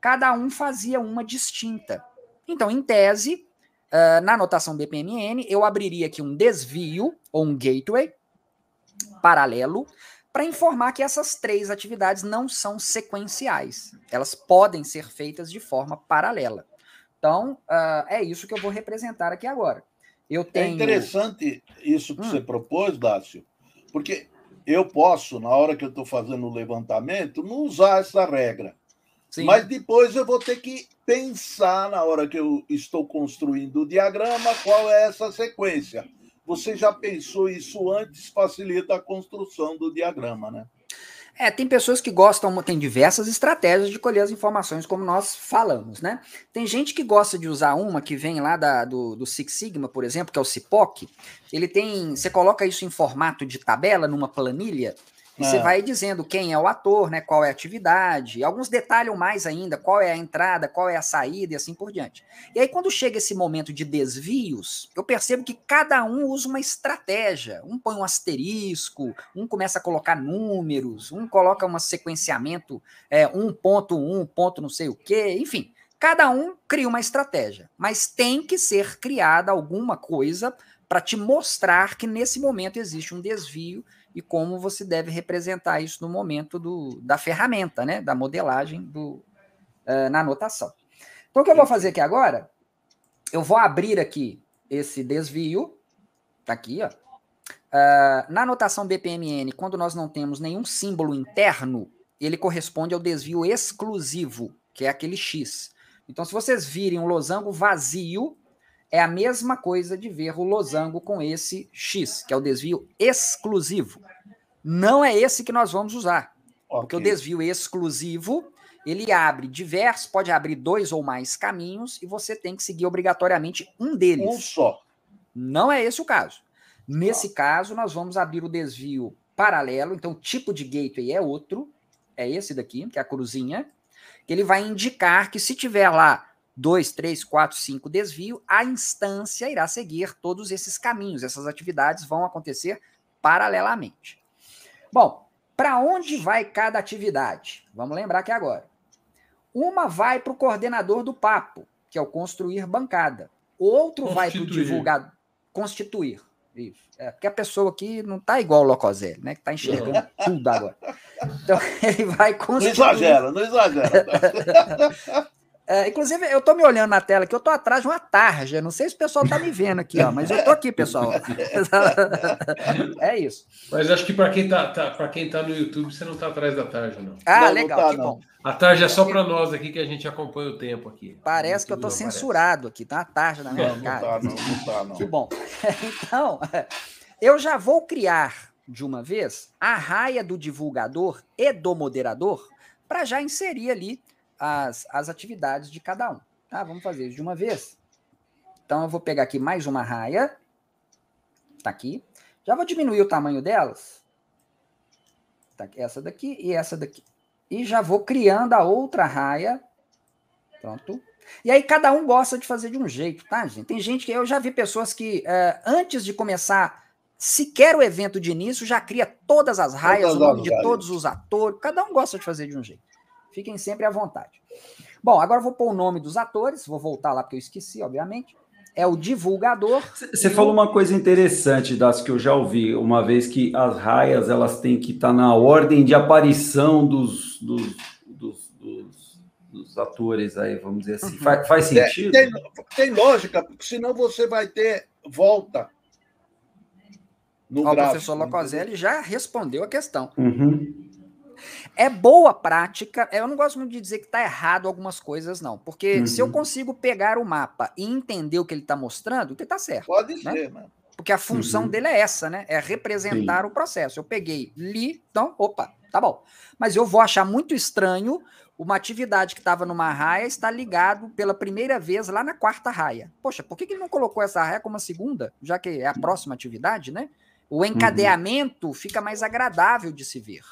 cada um fazia uma distinta. Então, em tese, uh, na notação BPMN, eu abriria aqui um desvio ou um gateway paralelo para informar que essas três atividades não são sequenciais. Elas podem ser feitas de forma paralela. Então, uh, é isso que eu vou representar aqui agora. Eu é tenho... É interessante isso que hum. você propôs, Dácio, porque eu posso, na hora que eu estou fazendo o levantamento, não usar essa regra. Sim. Mas depois eu vou ter que pensar, na hora que eu estou construindo o diagrama, qual é essa sequência. Você já pensou isso antes, facilita a construção do diagrama, né? É, tem pessoas que gostam, tem diversas estratégias de colher as informações, como nós falamos, né? Tem gente que gosta de usar uma que vem lá da, do, do Six Sigma, por exemplo, que é o CIPOC. Ele tem. Você coloca isso em formato de tabela numa planilha, e é. você vai dizendo quem é o ator, né? Qual é a atividade, alguns detalham mais ainda, qual é a entrada, qual é a saída e assim por diante. E aí, quando chega esse momento de desvios, eu percebo que cada um usa uma estratégia. Um põe um asterisco, um começa a colocar números, um coloca um sequenciamento, é, um ponto, um ponto não sei o quê, enfim. Cada um cria uma estratégia, mas tem que ser criada alguma coisa para te mostrar que nesse momento existe um desvio e como você deve representar isso no momento do, da ferramenta, né, da modelagem do, uh, na anotação. Então, o que eu vou fazer aqui agora? Eu vou abrir aqui esse desvio, tá aqui, ó. Uh, na anotação BPMN, quando nós não temos nenhum símbolo interno, ele corresponde ao desvio exclusivo, que é aquele X. Então, se vocês virem um losango vazio, é a mesma coisa de ver o losango com esse X, que é o desvio exclusivo. Não é esse que nós vamos usar. Okay. Porque o desvio exclusivo, ele abre diversos, pode abrir dois ou mais caminhos e você tem que seguir obrigatoriamente um deles. Um só. Não é esse o caso. Nesse ah. caso, nós vamos abrir o desvio paralelo, então o tipo de gateway é outro, é esse daqui, que é a cruzinha, que ele vai indicar que se tiver lá 2, 3, 4, 5 desvio, a instância irá seguir todos esses caminhos. Essas atividades vão acontecer paralelamente. Bom, para onde vai cada atividade? Vamos lembrar aqui agora. Uma vai para o coordenador do papo, que é o construir bancada. Outro vai para o divulgador. Constituir. Isso. É, porque a pessoa aqui não está igual o Locoselli, né? Que está enxergando não. tudo agora. Então, [LAUGHS] ele vai constituir. Não exagera, não exagera. [LAUGHS] É, inclusive, eu tô me olhando na tela aqui, eu tô atrás de uma tarja. Não sei se o pessoal tá me vendo aqui, ó, mas eu tô aqui, pessoal. [LAUGHS] é isso. Mas acho que para quem tá, tá para quem tá no YouTube, você não tá atrás da tarja, não. Ah, não, legal, não tá, que bom. A tarja é só para nós aqui que a gente acompanha o tempo aqui. Parece que eu tô censurado aqui, tá uma tarja na minha cara. Não tá, não, não tá, não. Que bom. [LAUGHS] Então, eu já vou criar de uma vez a raia do divulgador e do moderador para já inserir ali as, as atividades de cada um. Tá? Vamos fazer isso de uma vez. Então, eu vou pegar aqui mais uma raia. Tá aqui. Já vou diminuir o tamanho delas. Tá essa daqui e essa daqui. E já vou criando a outra raia. Pronto. E aí cada um gosta de fazer de um jeito, tá, gente? Tem gente que eu já vi pessoas que uh, antes de começar sequer o evento de início já cria todas as raias, todas o nome de todos os atores. Cada um gosta de fazer de um jeito. Fiquem sempre à vontade. Bom, agora eu vou pôr o nome dos atores, vou voltar lá porque eu esqueci, obviamente. É o divulgador. Você falou uma coisa interessante, das que eu já ouvi uma vez que as raias elas têm que estar tá na ordem de aparição dos, dos, dos, dos, dos atores aí, vamos dizer assim. Uhum. Faz, faz, sentido? Tem, tem, lógica, porque senão você vai ter volta. No Ó, gráfico, o professor Locoselli já respondeu a questão. Uhum. É boa prática. Eu não gosto muito de dizer que está errado algumas coisas, não. Porque uhum. se eu uhum. consigo pegar o mapa e entender o que ele está mostrando, ele está certo. Pode né? ser, mano. Porque a função uhum. dele é essa, né? É representar Sim. o processo. Eu peguei, li, então, opa, tá bom. Mas eu vou achar muito estranho uma atividade que estava numa raia está ligado pela primeira vez lá na quarta raia. Poxa, por que, que ele não colocou essa raia como a segunda, já que é a próxima atividade, né? O uhum. encadeamento uhum. fica mais agradável de se ver.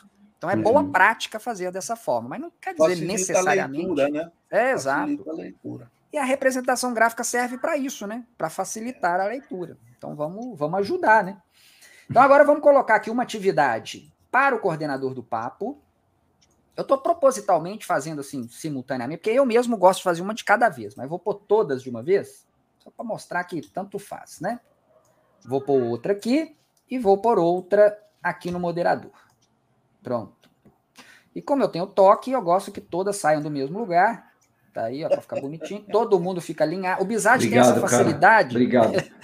Então é boa uhum. prática fazer dessa forma, mas não quer dizer Facilita necessariamente. A leitura, né? É, exato. A leitura. E a representação gráfica serve para isso, né? Para facilitar a leitura. Então vamos, vamos ajudar, né? Então agora vamos colocar aqui uma atividade para o coordenador do papo. Eu estou propositalmente fazendo assim, simultaneamente, porque eu mesmo gosto de fazer uma de cada vez, mas vou pôr todas de uma vez, só para mostrar que tanto faz, né? Vou pôr outra aqui e vou pôr outra aqui no moderador. Pronto. E como eu tenho toque, eu gosto que todas saiam do mesmo lugar. Tá aí, ó, para ficar bonitinho. [LAUGHS] Todo mundo fica alinhado. O Bizarre tem essa facilidade. Cara. Obrigado. [LAUGHS]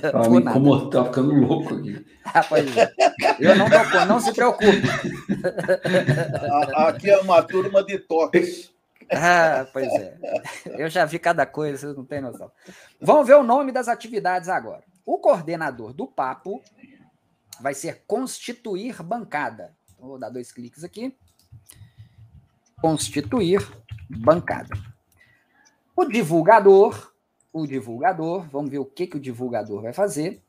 Tava me incomodando, tá ficando louco aqui. Ah, é. Eu não tô, não se preocupe. Aqui é uma turma de toques. [LAUGHS] Ah, pois é. Eu já vi cada coisa, vocês não têm noção. Vamos ver o nome das atividades agora. O coordenador do papo vai ser constituir bancada. Então, vou dar dois cliques aqui. Constituir bancada. O divulgador o divulgador, vamos ver o que, que o divulgador vai fazer.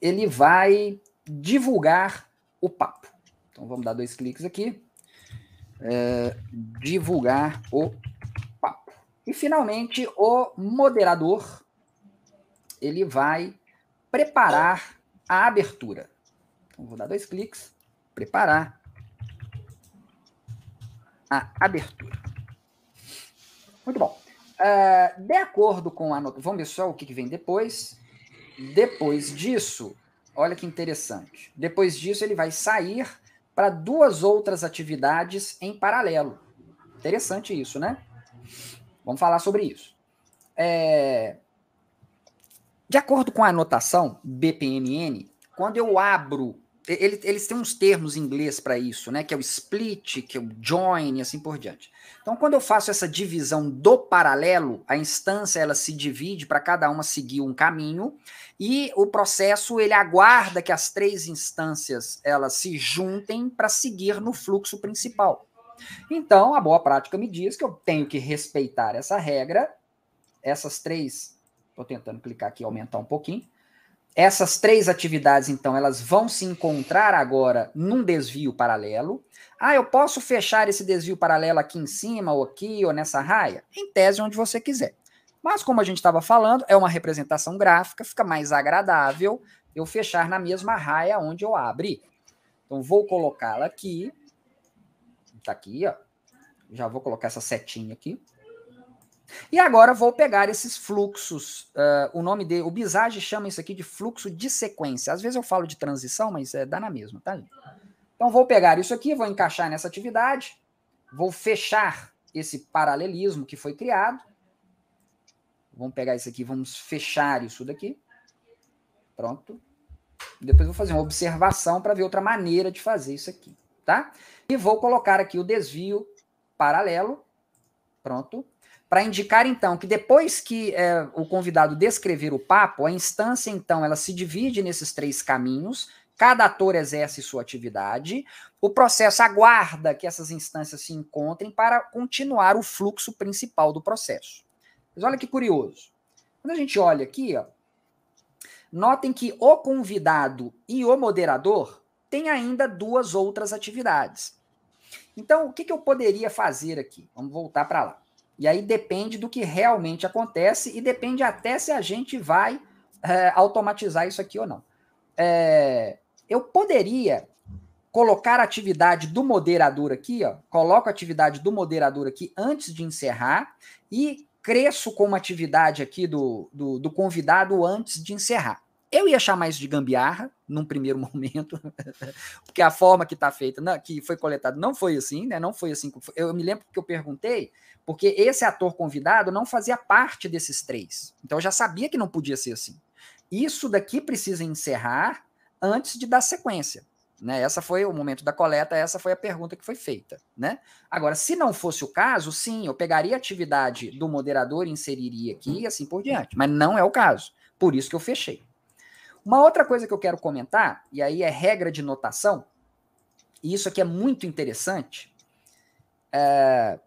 Ele vai divulgar o papo. Então vamos dar dois cliques aqui. É, divulgar o papo. E finalmente o moderador ele vai preparar a abertura. Então vou dar dois cliques, preparar a abertura. Muito bom. Uh, de acordo com a nota, vamos ver só o que, que vem depois. Depois disso, olha que interessante. Depois disso, ele vai sair para duas outras atividades em paralelo. Interessante isso, né? Vamos falar sobre isso. É... De acordo com a anotação BPMN, quando eu abro eles, eles têm uns termos em inglês para isso, né? Que é o split, que é o join e assim por diante. Então, quando eu faço essa divisão do paralelo, a instância ela se divide para cada uma seguir um caminho e o processo ele aguarda que as três instâncias elas se juntem para seguir no fluxo principal. Então, a boa prática me diz que eu tenho que respeitar essa regra. Essas três, estou tentando clicar aqui aumentar um pouquinho. Essas três atividades, então, elas vão se encontrar agora num desvio paralelo. Ah, eu posso fechar esse desvio paralelo aqui em cima, ou aqui, ou nessa raia? Em tese, onde você quiser. Mas, como a gente estava falando, é uma representação gráfica, fica mais agradável eu fechar na mesma raia onde eu abri. Então, vou colocá-la aqui. Está aqui, ó. Já vou colocar essa setinha aqui. E agora vou pegar esses fluxos. Uh, o nome dele, o Bizage chama isso aqui de fluxo de sequência. Às vezes eu falo de transição, mas é, dá na mesma, tá? Então vou pegar isso aqui, vou encaixar nessa atividade, vou fechar esse paralelismo que foi criado. Vamos pegar isso aqui, vamos fechar isso daqui. Pronto. Depois vou fazer uma observação para ver outra maneira de fazer isso aqui, tá? E vou colocar aqui o desvio paralelo. Pronto para indicar então que depois que é, o convidado descrever o papo, a instância então ela se divide nesses três caminhos, cada ator exerce sua atividade, o processo aguarda que essas instâncias se encontrem para continuar o fluxo principal do processo. Mas olha que curioso. Quando a gente olha aqui, ó, notem que o convidado e o moderador têm ainda duas outras atividades. Então, o que, que eu poderia fazer aqui? Vamos voltar para lá. E aí depende do que realmente acontece e depende até se a gente vai é, automatizar isso aqui ou não. É, eu poderia colocar a atividade do moderador aqui, ó, coloco a atividade do moderador aqui antes de encerrar e cresço com uma atividade aqui do, do, do convidado antes de encerrar. Eu ia chamar isso de gambiarra num primeiro [LAUGHS] momento, porque a forma que está feita, não, que foi coletado, não foi assim, né? Não foi assim. Eu me lembro que eu perguntei, porque esse ator convidado não fazia parte desses três. Então eu já sabia que não podia ser assim. Isso daqui precisa encerrar antes de dar sequência. Né? Essa foi o momento da coleta, essa foi a pergunta que foi feita. Né? Agora, se não fosse o caso, sim, eu pegaria a atividade do moderador, inseriria aqui e assim por diante. Mas não é o caso. Por isso que eu fechei. Uma outra coisa que eu quero comentar, e aí é regra de notação, e isso aqui é muito interessante. É...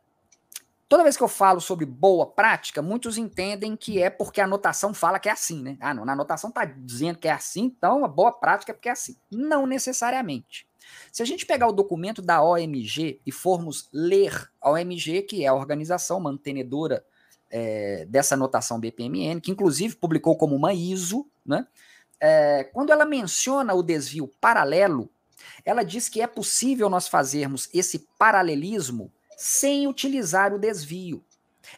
Toda vez que eu falo sobre boa prática, muitos entendem que é porque a notação fala que é assim, né? Ah, não, na anotação tá dizendo que é assim, então a boa prática é porque é assim. Não necessariamente. Se a gente pegar o documento da OMG e formos ler a OMG, que é a organização mantenedora é, dessa notação BPMN, que inclusive publicou como uma ISO, né? É, quando ela menciona o desvio paralelo, Ela diz que é possível nós fazermos esse paralelismo sem utilizar o desvio.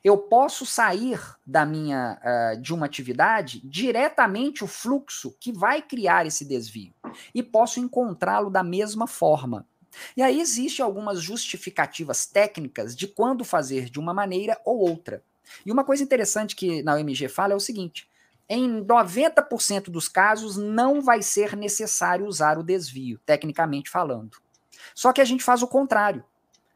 Eu posso sair da minha uh, de uma atividade diretamente o fluxo que vai criar esse desvio e posso encontrá-lo da mesma forma. E aí existe algumas justificativas técnicas de quando fazer de uma maneira ou outra. E uma coisa interessante que na OMG fala é o seguinte: em 90% dos casos não vai ser necessário usar o desvio, tecnicamente falando. Só que a gente faz o contrário.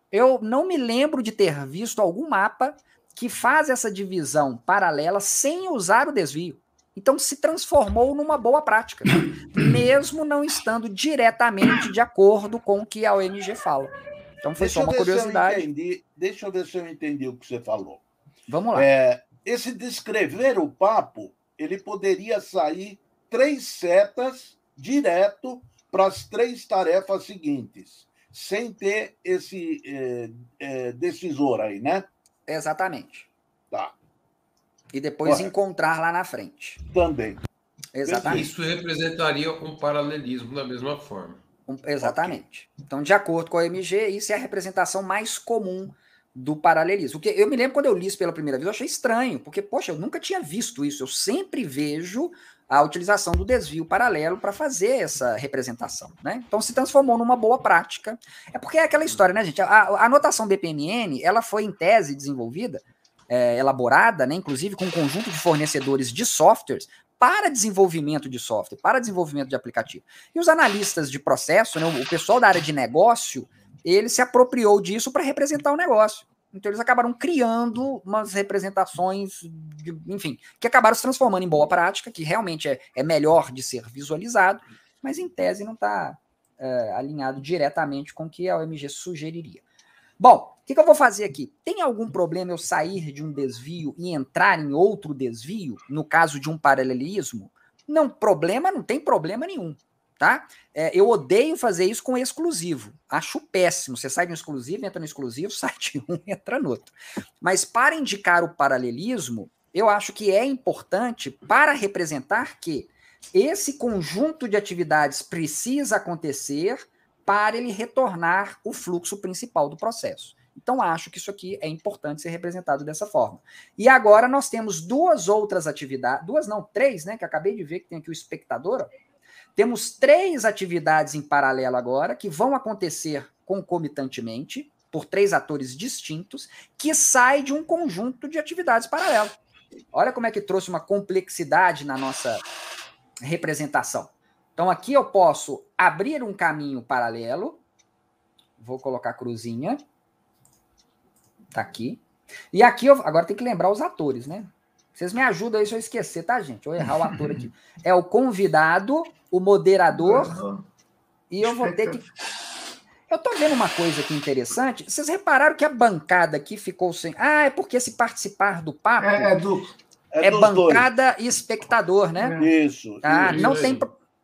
Eu não me lembro de ter visto algum mapa que faz essa divisão paralela sem usar o desvio. Então se transformou numa boa prática, [COUGHS] mesmo não estando diretamente de acordo com o que a ONG fala. Então foi deixa só uma curiosidade. Entendi, deixa eu ver se eu entendi o que você falou. Vamos lá. É, esse descrever o papo, ele poderia sair três setas direto para as três tarefas seguintes, sem ter esse é, é, decisor aí, né? Exatamente. Tá. E depois Correto. encontrar lá na frente. Também. Exatamente. Isso representaria um paralelismo da mesma forma. Um, exatamente. Okay. Então, de acordo com a MG, isso é a representação mais comum do paralelismo. Porque eu me lembro quando eu li isso pela primeira vez, eu achei estranho, porque, poxa, eu nunca tinha visto isso. Eu sempre vejo a utilização do desvio paralelo para fazer essa representação, né? Então se transformou numa boa prática. É porque é aquela história, né, gente? A, a anotação BPMN, ela foi em tese desenvolvida, é, elaborada, né, inclusive com um conjunto de fornecedores de softwares para desenvolvimento de software, para desenvolvimento de aplicativo. E os analistas de processo, né, o pessoal da área de negócio, ele se apropriou disso para representar o negócio. Então eles acabaram criando umas representações, de, enfim, que acabaram se transformando em boa prática, que realmente é, é melhor de ser visualizado, mas em tese não está é, alinhado diretamente com o que a OMG sugeriria. Bom, o que, que, eu vou fazer aqui? Tem algum problema eu sair de um desvio e entrar em outro desvio, no caso de um paralelismo? Não, problema não tem problema nenhum tá? É, eu odeio fazer isso com exclusivo. Acho péssimo. Você sai de um exclusivo, entra no exclusivo, [LAUGHS] sai de um, entra no outro. Mas para indicar o paralelismo, eu acho que é importante para representar que esse conjunto de atividades precisa acontecer para ele retornar o fluxo principal do processo. Então, acho que isso aqui é importante ser representado dessa forma. E agora nós temos duas outras atividades, duas não, três, né? Que acabei de ver que tem aqui o espectador. Ó temos três atividades em paralelo agora que vão acontecer concomitantemente por três atores distintos que sai de um conjunto de atividades paralelas. Olha como é que trouxe uma complexidade na nossa representação. Então aqui eu posso abrir um caminho paralelo. Vou colocar cruzinha. Tá aqui. E aqui eu agora tem que lembrar os atores, né? Vocês me ajudam aí se eu esquecer, tá, gente? Eu errar o ator aqui. [LAUGHS] É o convidado, o moderador, uhum. e eu vou ter que. Eu tô vendo uma coisa aqui interessante. Vocês repararam que a bancada aqui ficou sem. Ah, é porque se participar do papo. É, é do. É, é bancada dois. e espectador, né? Isso. Ah, isso, não tem.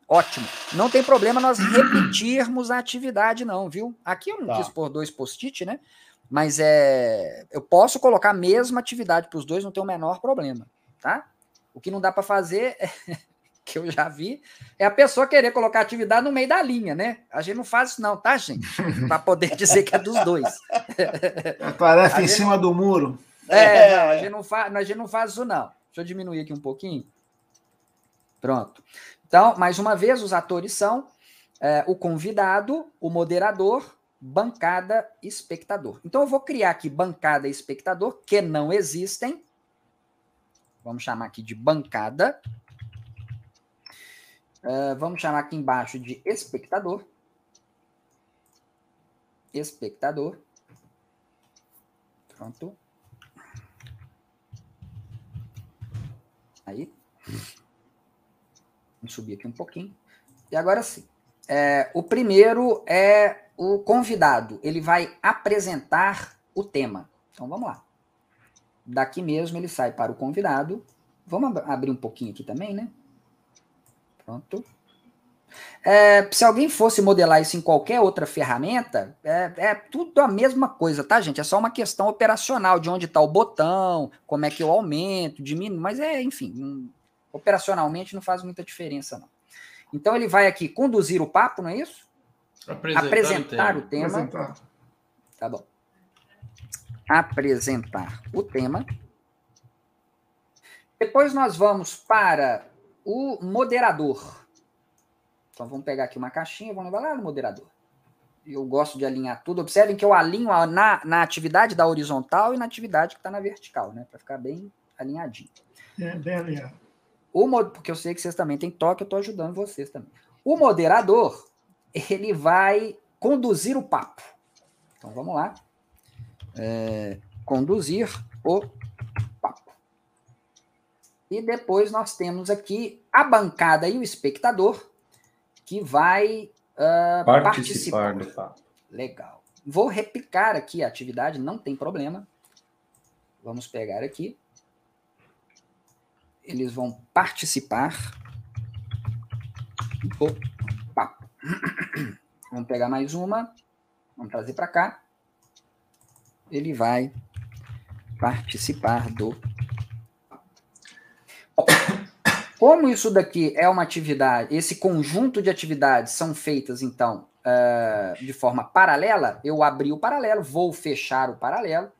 Ótimo. Não tem problema nós repetirmos a atividade, não, viu? Aqui eu não tá. quis pôr dois post-it, né? Mas é, eu posso colocar a mesma atividade para os dois, não tem o menor problema, tá? O que não dá para fazer, é, que eu já vi, é a pessoa querer colocar atividade no meio da linha, né? A gente não faz isso não, tá, gente? [LAUGHS] Para poder dizer que é dos dois. [LAUGHS] A tarefa em cima do muro. É, não, a, gente não faz, a gente não faz isso não. Deixa eu diminuir aqui um pouquinho. Pronto. Então, mais uma vez, os atores são é, o convidado, o moderador, bancada espectador. Então eu vou criar aqui bancada e espectador que não existem. Vamos chamar aqui de bancada. Uh, vamos chamar aqui embaixo de espectador. Espectador. Pronto. Aí. Vamos subir aqui um pouquinho. E agora sim. É, o primeiro é o convidado ele vai apresentar o tema. Então vamos lá. Daqui mesmo ele sai para o convidado. Vamos ab abrir um pouquinho aqui também, né? Pronto. É, se alguém fosse modelar isso em qualquer outra ferramenta, é, é, tudo a mesma coisa, tá, gente? É só uma questão operacional de onde está o botão, como é que eu aumento, diminuo, mas é, enfim, operacionalmente não faz muita diferença, não. Então ele vai aqui conduzir o papo, não é isso? Apresentar, apresentar o tema. O tema. Apresentar. Tá bom. Apresentar o tema. Depois nós vamos para o moderador. Então vamos pegar aqui uma caixinha, vamos levar lá no moderador. Eu gosto de alinhar tudo. Observem que eu alinho na, na atividade da horizontal e na atividade que está na vertical, né? Para ficar bem alinhadinho. É, bem alinhado. O, porque eu sei que vocês também têm toque, eu estou ajudando vocês também. O moderador, ele vai conduzir o papo. Então vamos lá. É, conduzir o e depois nós temos aqui a bancada e o espectador que vai uh, participar, participar do papo. Legal. Vou replicar aqui a atividade, não tem problema. Vamos pegar aqui. Eles vão participar do papo. [CLEARS THROAT] Vamos pegar mais uma. Vamos trazer para cá. Ele vai participar do como isso daqui é uma atividade, esse conjunto de atividades são feitas, então, uh, de forma paralela, eu abri o paralelo, vou fechar o paralelo,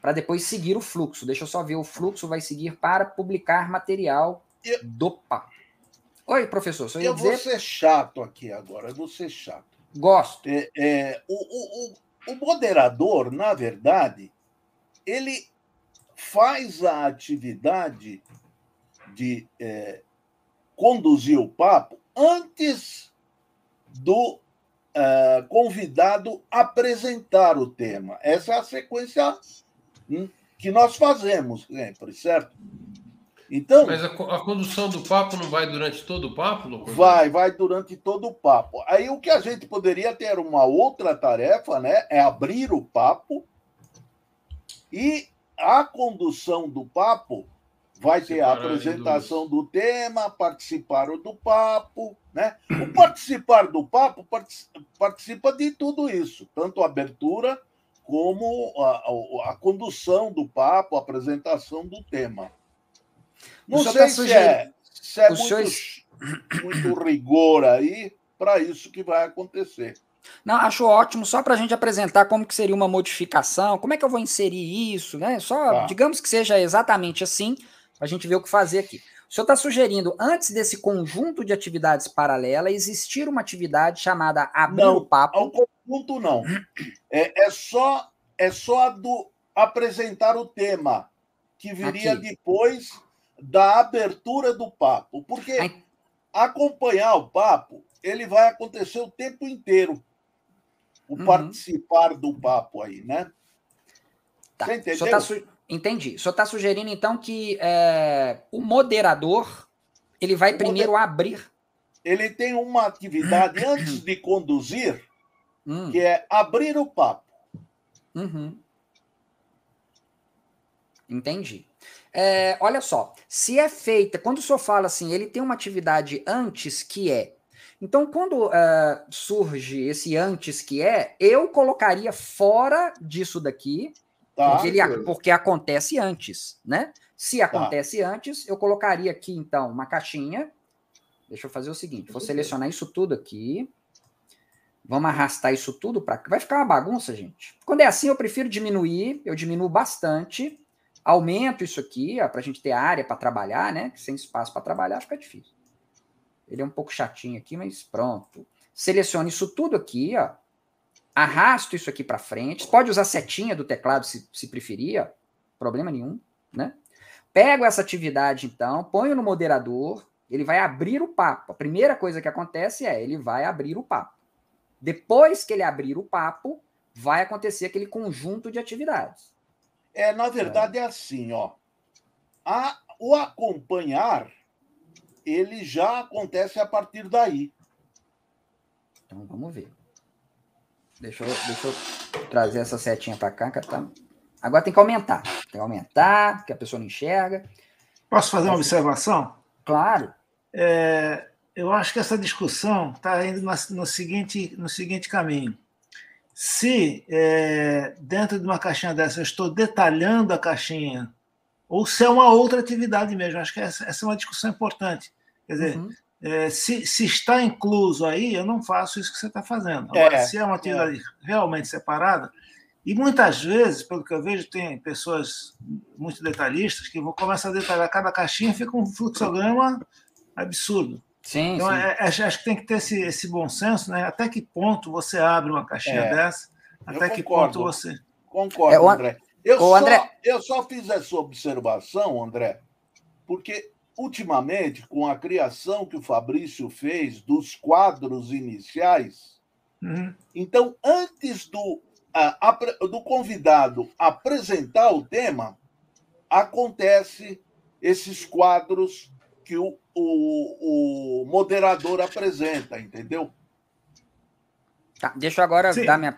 para depois seguir o fluxo. Deixa eu só ver, o fluxo vai seguir para publicar material eu, do papo. Oi, professor, eu dizer... vou ser chato aqui agora, eu vou ser chato. Gosto. É, é, o, o, o moderador, na verdade, ele faz a atividade de é, conduzir o papo antes do é, convidado apresentar o tema. Essa é a sequência hum, que nós fazemos sempre, certo? Então, Mas a, a, condução do papo não vai durante todo o papo, Lucas? Vai, vai durante todo o papo. Aí o que a gente poderia ter uma outra tarefa, né? É abrir o papo e a condução do papo vai ter a apresentação do tema, participar do papo, né? O participar do papo participa de tudo isso, tanto a abertura como a, a, a condução do papo, a apresentação do tema. Não sei tá se é, se é muito, senhores... [COUGHS] muito rigor aí para isso que vai acontecer. Não, acho ótimo, só para a gente apresentar como que seria uma modificação, como é que eu vou inserir isso, né? Só, tá. digamos que seja exatamente assim, a gente ver o que fazer aqui. O senhor está sugerindo, antes desse conjunto de atividades paralelas, existir uma atividade chamada Abrir não, o Papo? Não, conjunto não. É, é, só, é só do apresentar o tema, que viria aqui. depois da abertura do papo. Porque Ai. acompanhar o papo, ele vai acontecer o tempo inteiro. O uhum. participar do papo aí, né? Tá. Você entendeu? Senhor está Entendi. O senhor está sugerindo, então, que é, o moderador ele vai o primeiro moder... abrir. Ele tem uma atividade [COUGHS] antes de conduzir, hum. que é abrir o papo. Uhum. Entendi. É, olha só, se é feita, quando o senhor fala assim, ele tem uma atividade antes que é. Então, quando uh, surge esse antes que é, eu colocaria fora disso daqui Tá, porque, ele, porque acontece antes, né? Se tá. acontece tá. antes, eu colocaria aqui, então, uma caixinha. Deixa eu fazer o seguinte: vou selecionar isso tudo aqui. Vamos arrastar isso tudo para. Vai ficar uma bagunça, gente. Quando é assim, eu prefiro diminuir. Eu diminuo bastante. Aumento isso aqui, para a gente ter área para trabalhar, né? Sem espaço para trabalhar fica difícil. Ele é um pouco chatinho aqui, mas pronto. Selecione isso tudo aqui, ó arrasto isso aqui para frente. Pode usar setinha do teclado se, se preferir, problema nenhum, né? Pego essa atividade então, ponho no moderador, ele vai abrir o papo. A primeira coisa que acontece é ele vai abrir o papo. Depois que ele abrir o papo, vai acontecer aquele conjunto de atividades. É, na verdade é, é assim, ó. A, o acompanhar ele já acontece a partir daí. Então vamos ver. Deixa eu, deixa eu trazer essa setinha para cá. Tá... Agora tem que aumentar. Tem que aumentar, que a pessoa não enxerga. Posso fazer uma observação? Claro. É, eu acho que essa discussão está indo no seguinte, no seguinte caminho. Se é, dentro de uma caixinha dessa eu estou detalhando a caixinha, ou se é uma outra atividade mesmo, acho que essa, essa é uma discussão importante. Quer dizer, uhum. É, se, se, está incluso aí, eu não faço isso que você está fazendo. Agora, é, se é uma atividade é. realmente separada, e muitas vezes, pelo que eu vejo, tem pessoas muito detalhistas que vão começar a detalhar cada caixinha fica um fluxograma absurdo. Sim, então, sim. É, é acho que tem que ter esse, esse bom senso, né? Até que ponto você abre uma caixinha é. dessa? Até que ponto você. Concordo, é. André. Eu, só, André... eu só fiz essa observação, André, porque ultimamente, com a criação que o Fabrício fez dos quadros iniciais, uhum. então, antes do, do convidado apresentar o tema, acontece esses quadros que o, o, o moderador apresenta, entendeu? Tá, deixa eu agora Sim. dar minha,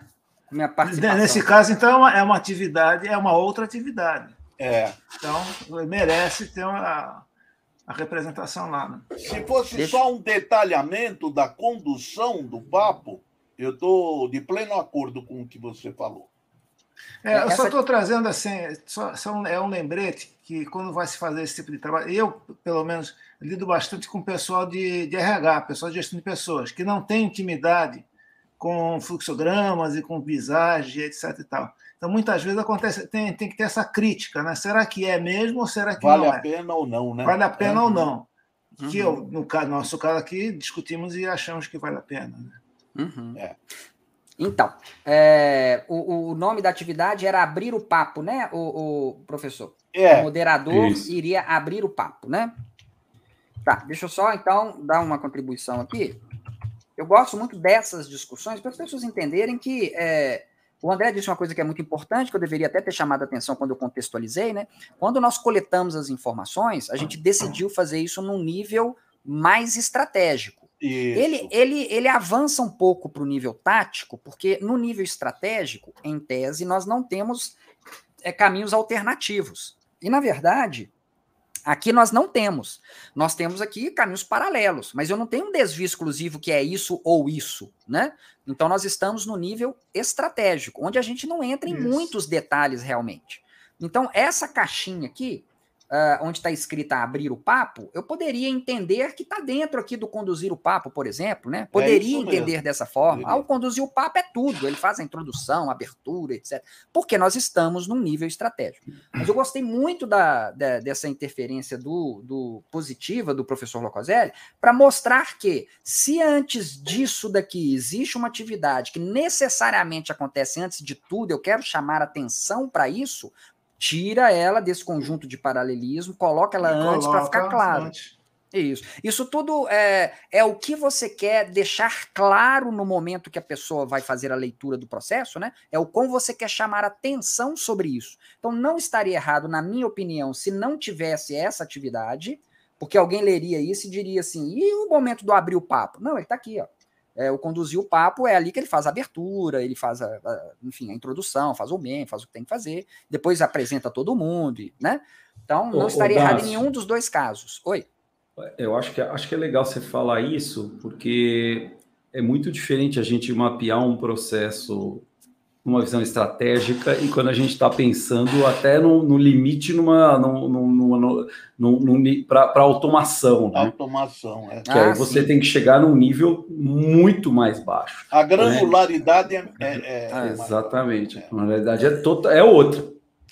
minha participação. Nesse caso, então, é uma atividade, é uma outra atividade. É. Então, merece ter uma, a representação lá. Né? Se fosse Deixa... só um detalhamento da condução do papo, eu estou de pleno acordo com o que você falou. É, eu Essa... só estou trazendo assim, só, só um, é um lembrete que quando vai se fazer esse tipo de trabalho, eu, pelo menos, lido bastante com o pessoal de, de RH, pessoal de gestão de pessoas, que não tem intimidade com fluxogramas e com visagem, etc. E tal. Então, muitas vezes acontece, tem, tem que ter essa crítica, né? Será que é mesmo ou será que vale não é? Vale a pena ou não, né? Vale a pena é. ou não. Uhum. Que eu, no caso, nosso caso aqui, discutimos e achamos que vale a pena. Né? Uhum. É. Então, é, o, o, nome da atividade era abrir o papo, né, o, o professor? É. O moderador Isso. iria abrir o papo, né? Tá, deixa eu só, então, dar uma contribuição aqui. Eu gosto muito dessas discussões para as pessoas entenderem que é, o André disse uma coisa que é muito importante, que eu deveria até ter chamado a atenção quando eu contextualizei, né? Quando nós coletamos as informações, a gente decidiu fazer isso num nível mais estratégico. Ele, ele, ele avança um pouco para o nível tático, porque no nível estratégico, em tese, nós não temos é, caminhos alternativos. E, na verdade, Aqui nós não temos. Nós temos aqui caminhos paralelos, mas eu não tenho um desvio exclusivo que é isso ou isso, né? Então nós estamos no nível estratégico, onde a gente não entra em isso. muitos detalhes realmente. Então essa caixinha aqui, uh, onde está escrita abrir o papo, eu poderia entender que está dentro aqui do conduzir o papo, por exemplo, né? É poderia é entender mesmo. dessa forma. Ao conduzir o papo é tudo, ele faz a introdução, a abertura, etc. Porque nós estamos num nível estratégico. Mas eu gostei muito da, da dessa interferência do, do positiva do professor Locoselli para mostrar que se antes disso daqui existe uma atividade que necessariamente acontece antes de tudo, eu quero chamar atenção para isso, tira ela desse conjunto de paralelismo, coloca ela e antes para ficar claro. Antes. Isso. Isso tudo é, é o que você quer deixar claro no momento que a pessoa vai fazer a leitura do processo, né? É o como você quer chamar atenção sobre isso. Então, não estaria errado, na minha opinião, se não tivesse essa atividade, porque alguém leria isso e diria assim: e o momento do abrir o papo? Não, ele está aqui, ó é, o conduzir o papo é ali que ele faz a abertura, ele faz a, a, enfim, a introdução, faz o meme, faz o que tem que fazer, depois apresenta todo mundo, né? Então não estaria errado em nenhum dos dois casos. Oi. Eu acho que acho que é legal você falar isso, porque é muito diferente a gente mapear um processo numa visão estratégica e quando a gente está pensando até no, no limite numa, numa, numa, para automação. Né? Automação, é. Que ah, aí você sim. tem que chegar num nível muito mais baixo. A granularidade né? é, é, é, Exatamente. A granularidade é, total, é outra.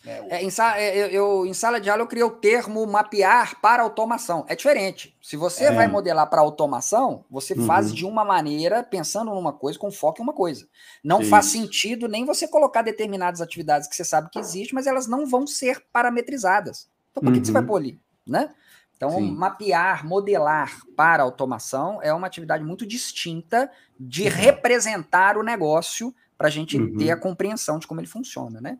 É, em, sala, é, eu, em sala de aula eu criei o termo mapear para automação. É diferente. Se você é. vai modelar para automação, você uhum. faz de uma maneira, pensando numa coisa, com foco em uma coisa. Não faz sentido nem você colocar determinadas atividades que você sabe que existe, mas elas não vão ser parametrizadas. Então, por que, uhum. que você vai uhum. pôr ali? Né? Então, Sim. mapear, modelar para automação é uma atividade muito distinta de uhum. representar o negócio para a gente uhum. ter a compreensão de como ele funciona, né?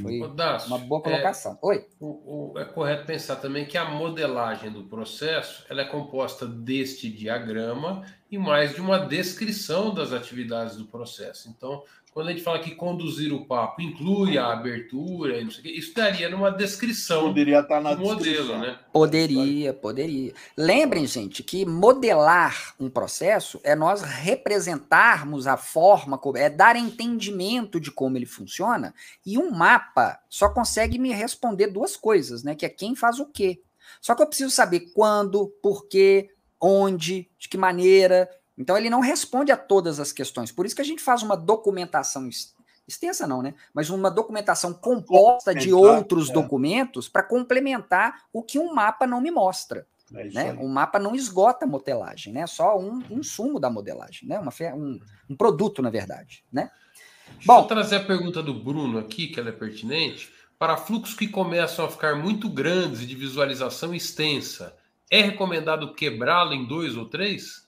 Foi uma boa colocação. É, Oi. O, o, é correto pensar também que a modelagem do processo ela é composta deste diagrama e mais de uma descrição das atividades do processo. Então, quando a gente fala que conduzir o papo inclui a abertura, isso daria numa descrição Poderia estar na do modelo, né? Poderia, poderia. Lembrem, gente, que modelar um processo é nós representarmos a forma, é dar entendimento de como ele funciona, e um mapa só consegue me responder duas coisas, né? Que é quem faz o quê. Só que eu preciso saber quando, por quê, onde, de que maneira. Então ele não responde a todas as questões. Por isso que a gente faz uma documentação extensa não, né? Mas uma documentação composta de outros é. documentos para complementar o que um mapa não me mostra. É né? Um mapa não esgota a modelagem, né? Só um insumo da modelagem, né? Uma, um, um produto, na verdade, né? Deixa Bom, eu trazer a pergunta do Bruno aqui, que ela é pertinente. Para fluxos que começam a ficar muito grandes e de visualização extensa, é recomendado quebrá-lo em dois ou três?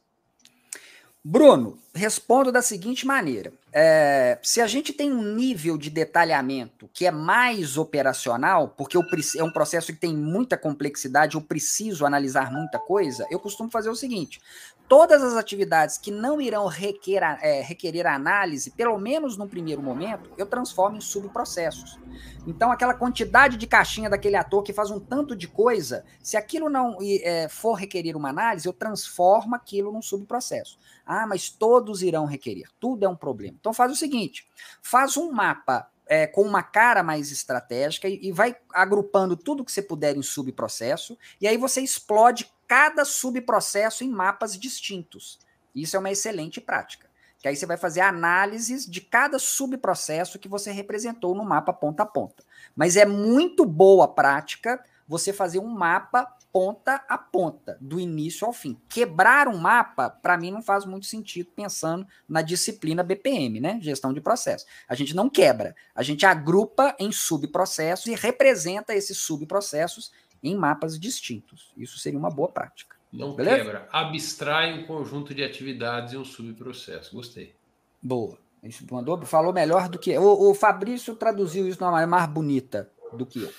Bruno, respondo da seguinte maneira: é, se a gente tem um nível de detalhamento que é mais operacional, porque eu, é um processo que tem muita complexidade, eu preciso analisar muita coisa, eu costumo fazer o seguinte: todas as atividades que não irão requer, é, requerer análise, pelo menos no primeiro momento, eu transformo em subprocessos. Então, aquela quantidade de caixinha daquele ator que faz um tanto de coisa, se aquilo não é, for requerer uma análise, eu transformo aquilo num subprocesso. Ah, mas todos irão requerer. Tudo é um problema. Então, faz o seguinte: faz um mapa é, com uma cara mais estratégica e, e, vai agrupando tudo que você puder em subprocesso, e aí você explode cada subprocesso em mapas distintos. Isso é uma excelente prática. Que aí você vai fazer análises de cada subprocesso que você representou no mapa ponta a ponta. Mas é muito boa prática você fazer um mapa ponta a ponta, do início ao fim. Quebrar um mapa, para mim, não faz muito sentido pensando na disciplina BPM, né? Gestão de processo. A gente não quebra, a gente agrupa em subprocessos e representa esses subprocessos em mapas distintos. Isso seria uma boa prática. Não Beleza? quebra, abstrai um conjunto de atividades e um subprocesso. Gostei. Boa. Isso mandou, falou melhor do que. O, o Fabrício traduziu isso de uma maneira mais bonita do que eu.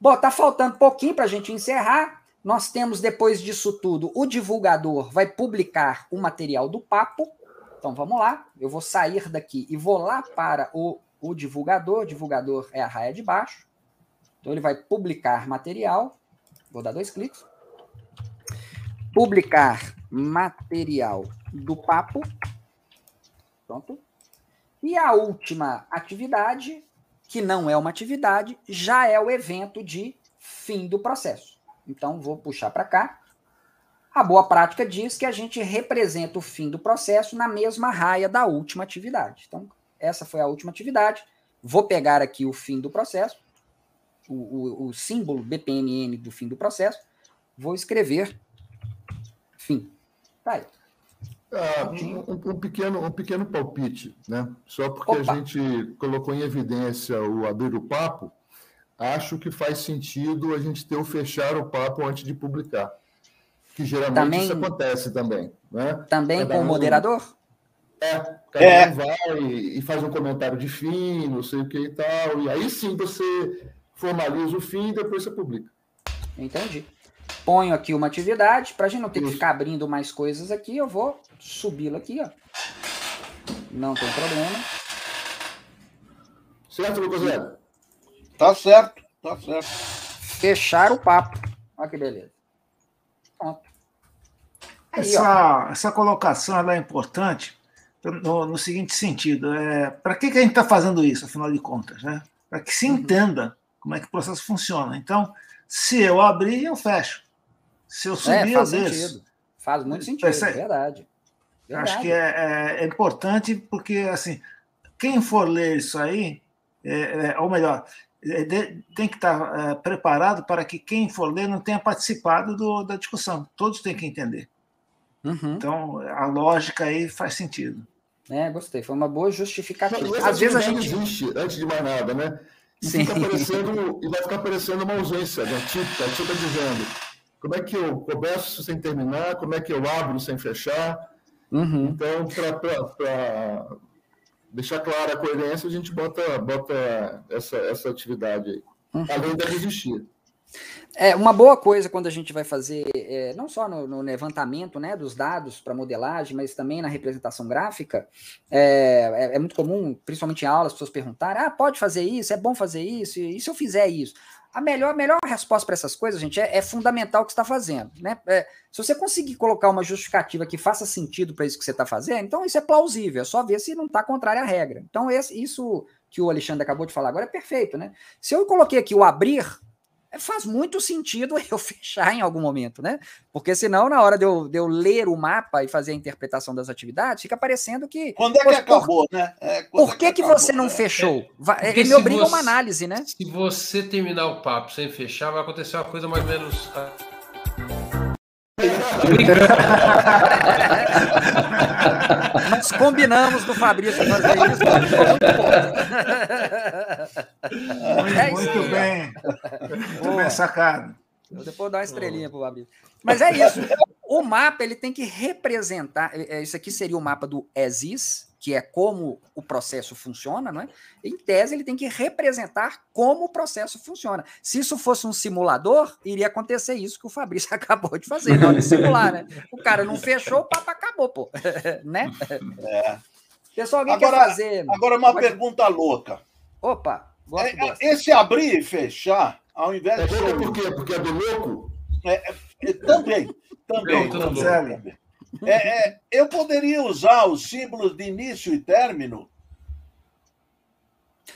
Bom, tá faltando pouquinho para a gente encerrar. Nós temos, depois disso tudo, o divulgador vai publicar o material do papo. Então vamos lá. Eu vou sair daqui e vou lá para o, o divulgador. O divulgador é a raia de baixo. Então ele vai publicar material. Vou dar dois cliques. Publicar material do papo. Pronto. E a última atividade, que não é uma atividade, já é o evento de fim do processo. Então, vou puxar para cá. A boa prática diz que a gente representa o fim do processo na mesma raia da última atividade. Então, essa foi a última atividade. Vou pegar aqui o fim do processo o, o, o símbolo BPMN do fim do processo, vou escrever fim. Tá aí. Ah, um, um, pequeno, um pequeno palpite, né? Só porque Opa. a gente colocou em evidência o abrir o papo, acho que faz sentido a gente ter o fechar o papo antes de publicar. Que geralmente também, isso acontece também. Né? Também cada com o moderador? É, cada é. um vai e faz um comentário de fim, não sei o que e tal. E aí sim você formaliza o fim e depois você publica. Entendi. Ponho aqui uma atividade, para a gente não ter Isso. que ficar abrindo mais coisas aqui, eu vou subi-la aqui, ó. Não tem problema. Certo, Lucas Velho? Tá certo, tá certo. Fechar o papo. Olha que beleza. Pronto. Aí, essa, essa colocação é importante no, no, seguinte sentido: é, para que, que a gente está fazendo isso, afinal de contas? Né? Para que se uhum. entenda como é que o processo funciona. Então, se eu abrir, eu fecho. Se eu subir, é, faz eu desço. Faz muito sentido, é verdade. verdade. Acho que é, é, é, importante porque, assim, quem for ler isso aí, é, é ou melhor, é, tem que estar preparado para que quem for ler não tenha participado do, da discussão. Todos têm que entender. Uhum. Então, a lógica aí faz sentido. É, gostei. Foi uma boa justificativa. Às vezes a gente. existe, antes de mais nada, né? E, fica aparecendo, e vai ficar aparecendo uma ausência, né? Tipo, a está dizendo. Como é que eu começo sem terminar? Como é que eu abro sem fechar? Uhum. Então, para deixar clara a coerência, a gente bota, bota essa, essa atividade aí. Uhum. Além de existir. É uma boa coisa quando a gente vai fazer, é, não só no, no, levantamento né, dos dados para modelagem, mas também na representação gráfica. É, é, é, muito comum, principalmente em aulas, as pessoas perguntarem: ah, pode fazer isso, é bom fazer isso, e se eu fizer isso? A melhor, a melhor resposta para essas coisas, gente, é, é fundamental o que está fazendo. Né? É, se você conseguir colocar uma justificativa que faça sentido para isso que você está fazendo, então isso é plausível, é só ver se não está contrário à regra. Então, esse, isso que o Alexandre acabou de falar agora é perfeito, né? Se eu coloquei aqui o abrir faz muito sentido [LAUGHS] eu fechar em algum momento, né? Porque senão, na hora de eu, de eu ler o mapa e fazer a interpretação das atividades, fica parecendo que. Quando é que acabou, né? É, por que, é que, que você não fechou? Vai, ele me obriga a uma análise, né? Se você terminar o papo sem fechar, vai acontecer uma coisa mais ou menos. [LAUGHS] [LAUGHS] Nós combinamos com o Fabrício fazer isso. Muito, é muito bem. Muito bem sacado. Eu depois dar uma estrelinha para o Fabrício. Mas é isso. O mapa ele tem que representar. É, é, isso aqui seria o mapa do ESIS, que é como o processo funciona, não é? Em tese, ele tem que representar como o processo funciona. Se isso fosse um simulador, iria acontecer isso que o Fabrício [LAUGHS] acabou de fazer, não de simular, né? O cara não fechou, o papo acabou, pô. [LAUGHS] né? É. Pessoal, alguém agora, quer fazer. Agora, uma Pode... pergunta louca. Opa, é, esse abrir e fechar, ao invés é de. Por quê? Porque é do louco? É, é, também. Também. Não, também. É, é, eu poderia usar os símbolos de início e término?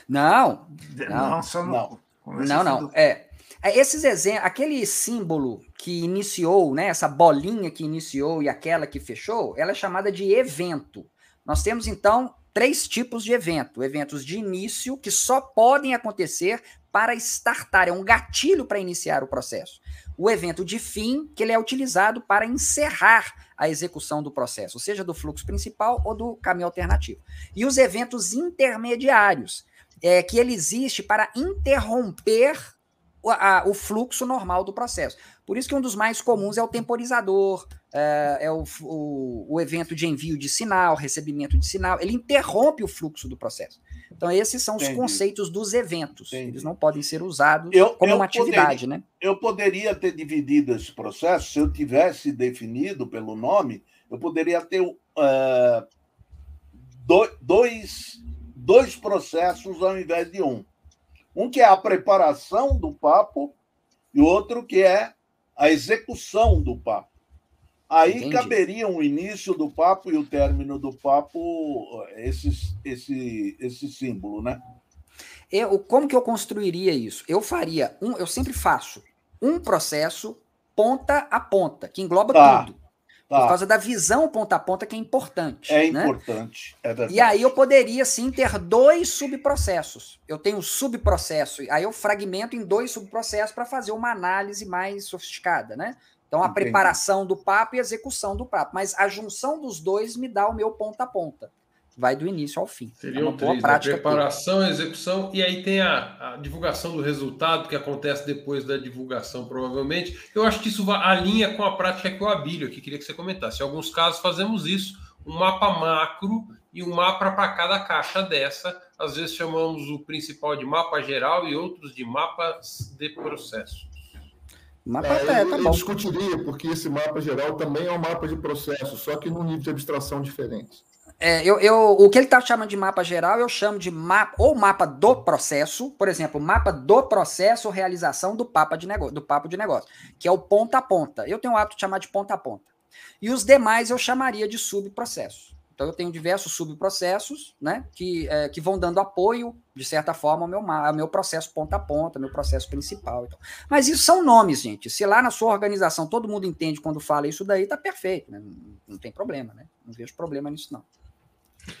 Não. Não, não. Não, não. não. É, é, esses exemplos, aquele símbolo que iniciou, né, essa bolinha que iniciou e aquela que fechou, ela é chamada de evento. Nós temos então três tipos de evento: eventos de início que só podem acontecer para startar, é um gatilho para iniciar o processo. O evento de fim, que ele é utilizado para encerrar a execução do processo, seja do fluxo principal ou do caminho alternativo. E os eventos intermediários, é, que ele existe para interromper o, a, o fluxo normal do processo. Por isso que um dos mais comuns é o temporizador, é, é o, o, o, evento de envio de sinal, recebimento de sinal. Ele interrompe o fluxo do processo. Então, esses são Entendi. os conceitos dos eventos. Entendi. Eles não podem ser usados eu, como eu uma atividade, poderia, né? Eu poderia ter dividido esse processo, se eu tivesse definido pelo nome, eu poderia ter uh, dois, dois processos ao invés de um. Um que é a preparação do papo e outro que é a execução do papo. Aí Entendi. caberia o início do papo e o término do papo, esse, esse, esse símbolo, né? Eu, como que eu construiria isso? Eu faria um, eu sempre faço um processo ponta a ponta, que engloba tá, tudo. Tá. Por causa da visão ponta a ponta, que é importante. É né? importante, é verdade. E aí eu poderia, sim, ter dois subprocessos. Eu tenho subprocesso, aí eu fragmento em dois subprocessos para fazer uma análise mais sofisticada, né? Então, a Entendi. preparação do papo e a execução do papo. Mas a junção dos dois me dá o meu ponta a ponta. Vai do início ao fim. Seria é três, prática a preparação, a execução, e aí tem a, a, divulgação do resultado, que acontece depois da divulgação, provavelmente. Eu acho que isso alinha com a prática que o Abílio aqui queria que você comentasse. Em alguns casos fazemos isso, um mapa macro e um mapa para cada caixa dessa. Às vezes chamamos o principal de mapa geral e outros de mapas de processo. Mapa é, é, tá eu, eu discutiria, porque esse mapa geral também é um mapa de processo, só que num nível de abstração diferente. É, eu, eu, o que ele está chamando de mapa geral, eu chamo de mapa, ou mapa do processo, por exemplo, mapa do processo realização do, papo de negócio, do papo de negócio, que é o ponta a ponta. Eu tenho o hábito de chamar de ponta a ponta. E os demais eu chamaria de subprocesso. Então, eu tenho diversos subprocessos né, que, é, que vão dando apoio, de certa forma, ao meu, ao meu processo ponta a ponta, meu processo principal. Então. Mas isso são nomes, gente. Se lá na sua organização todo mundo entende quando fala isso daí, tá perfeito. Né? Não, não tem problema, né? Não vejo problema nisso, não.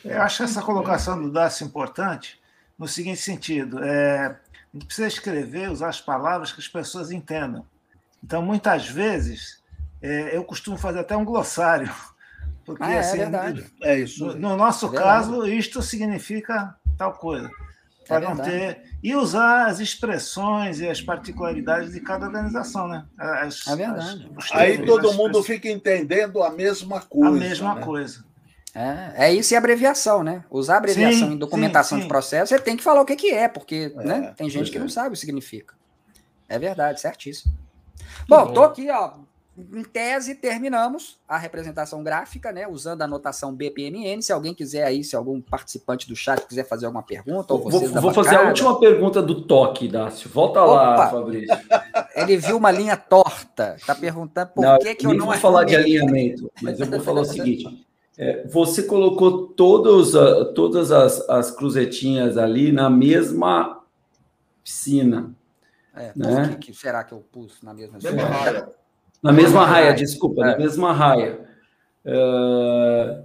Eu acho essa colocação do Dácio importante no seguinte sentido: é, a gente precisa escrever, usar as palavras que as pessoas entendam. Então, muitas vezes, é, eu costumo fazer até um glossário porque ah, é, assim, verdade. é isso. No, no nosso é caso, isto significa tal coisa. É para é não ter. E usar as expressões e as particularidades de cada organização, né? As, é verdade. As, Aí todo mundo fica entendendo a mesma coisa. A mesma né? coisa. É, é isso e abreviação, né? Usar abreviação sim, em documentação sim, sim. de processo, você tem que falar o que, que é, porque é, né? tem gente que não sabe o que significa. É verdade, certíssimo. Bom, bom, tô aqui, ó, em tese, terminamos a representação gráfica, né? Usando a notação BPMN. Se alguém quiser aí, se algum participante do chat quiser fazer alguma pergunta, ou vocês Vou, vou fazer a última pergunta do toque, Dácio. Volta Opa. lá, Fabrício. [LAUGHS] Ele viu uma linha torta. Está perguntando por não, que, que eu não. vou falar de alinhamento, mas eu vou falar o seguinte. É, você colocou todos, uh, todas as, as cruzetinhas ali na mesma piscina. É, né? que, que, será que eu pus na mesma raia? Na mesma raia, desculpa, é. na mesma raia. Uh,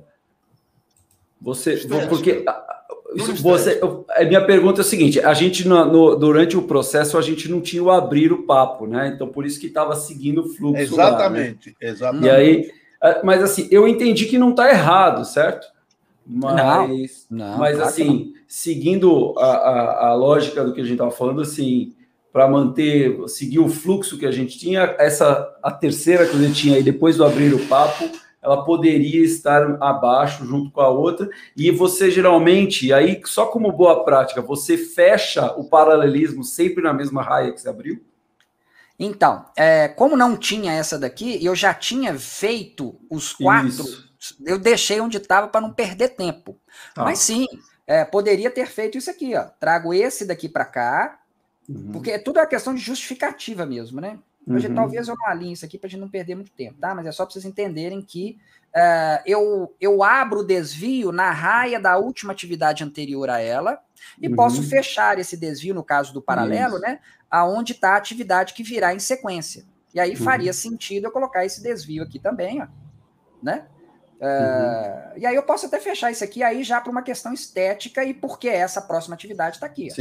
você, porque você, a minha pergunta é a seguinte: a gente no, no, durante o processo a gente não tinha o abrir o papo, né? Então por isso que estava seguindo o fluxo. Exatamente, lá, né? exatamente. E aí, mas assim, eu entendi que não está errado, certo? Mas, não, não, mas assim, seguindo a, a, a, lógica do que a gente estava falando, assim, para manter, seguir o fluxo que a gente tinha, essa a terceira que a gente tinha aí depois do abrir o papo, ela poderia estar abaixo junto com a outra, e você geralmente, aí só como boa prática, você fecha o paralelismo sempre na mesma raia que você abriu? Então, é, como não tinha essa daqui, eu já tinha feito os quatro, isso. eu deixei onde estava para não perder tempo. Tá. Mas sim, é, poderia ter feito isso aqui, ó. Trago esse daqui para cá, uhum. porque é tudo uma questão de justificativa mesmo, né? Hoje, uhum. talvez eu não alinhe isso aqui para a gente não perder muito tempo, tá? Mas é só para vocês entenderem que uh, eu, eu abro o desvio na raia da última atividade anterior a ela e uhum. posso fechar esse desvio, no caso do paralelo, isso. né? Aonde está a atividade que virá em sequência. E aí uhum. faria sentido eu colocar esse desvio aqui também, ó, né? Uh, e aí eu posso até fechar isso aqui aí já para uma questão estética e porque essa próxima atividade está aqui. Ó.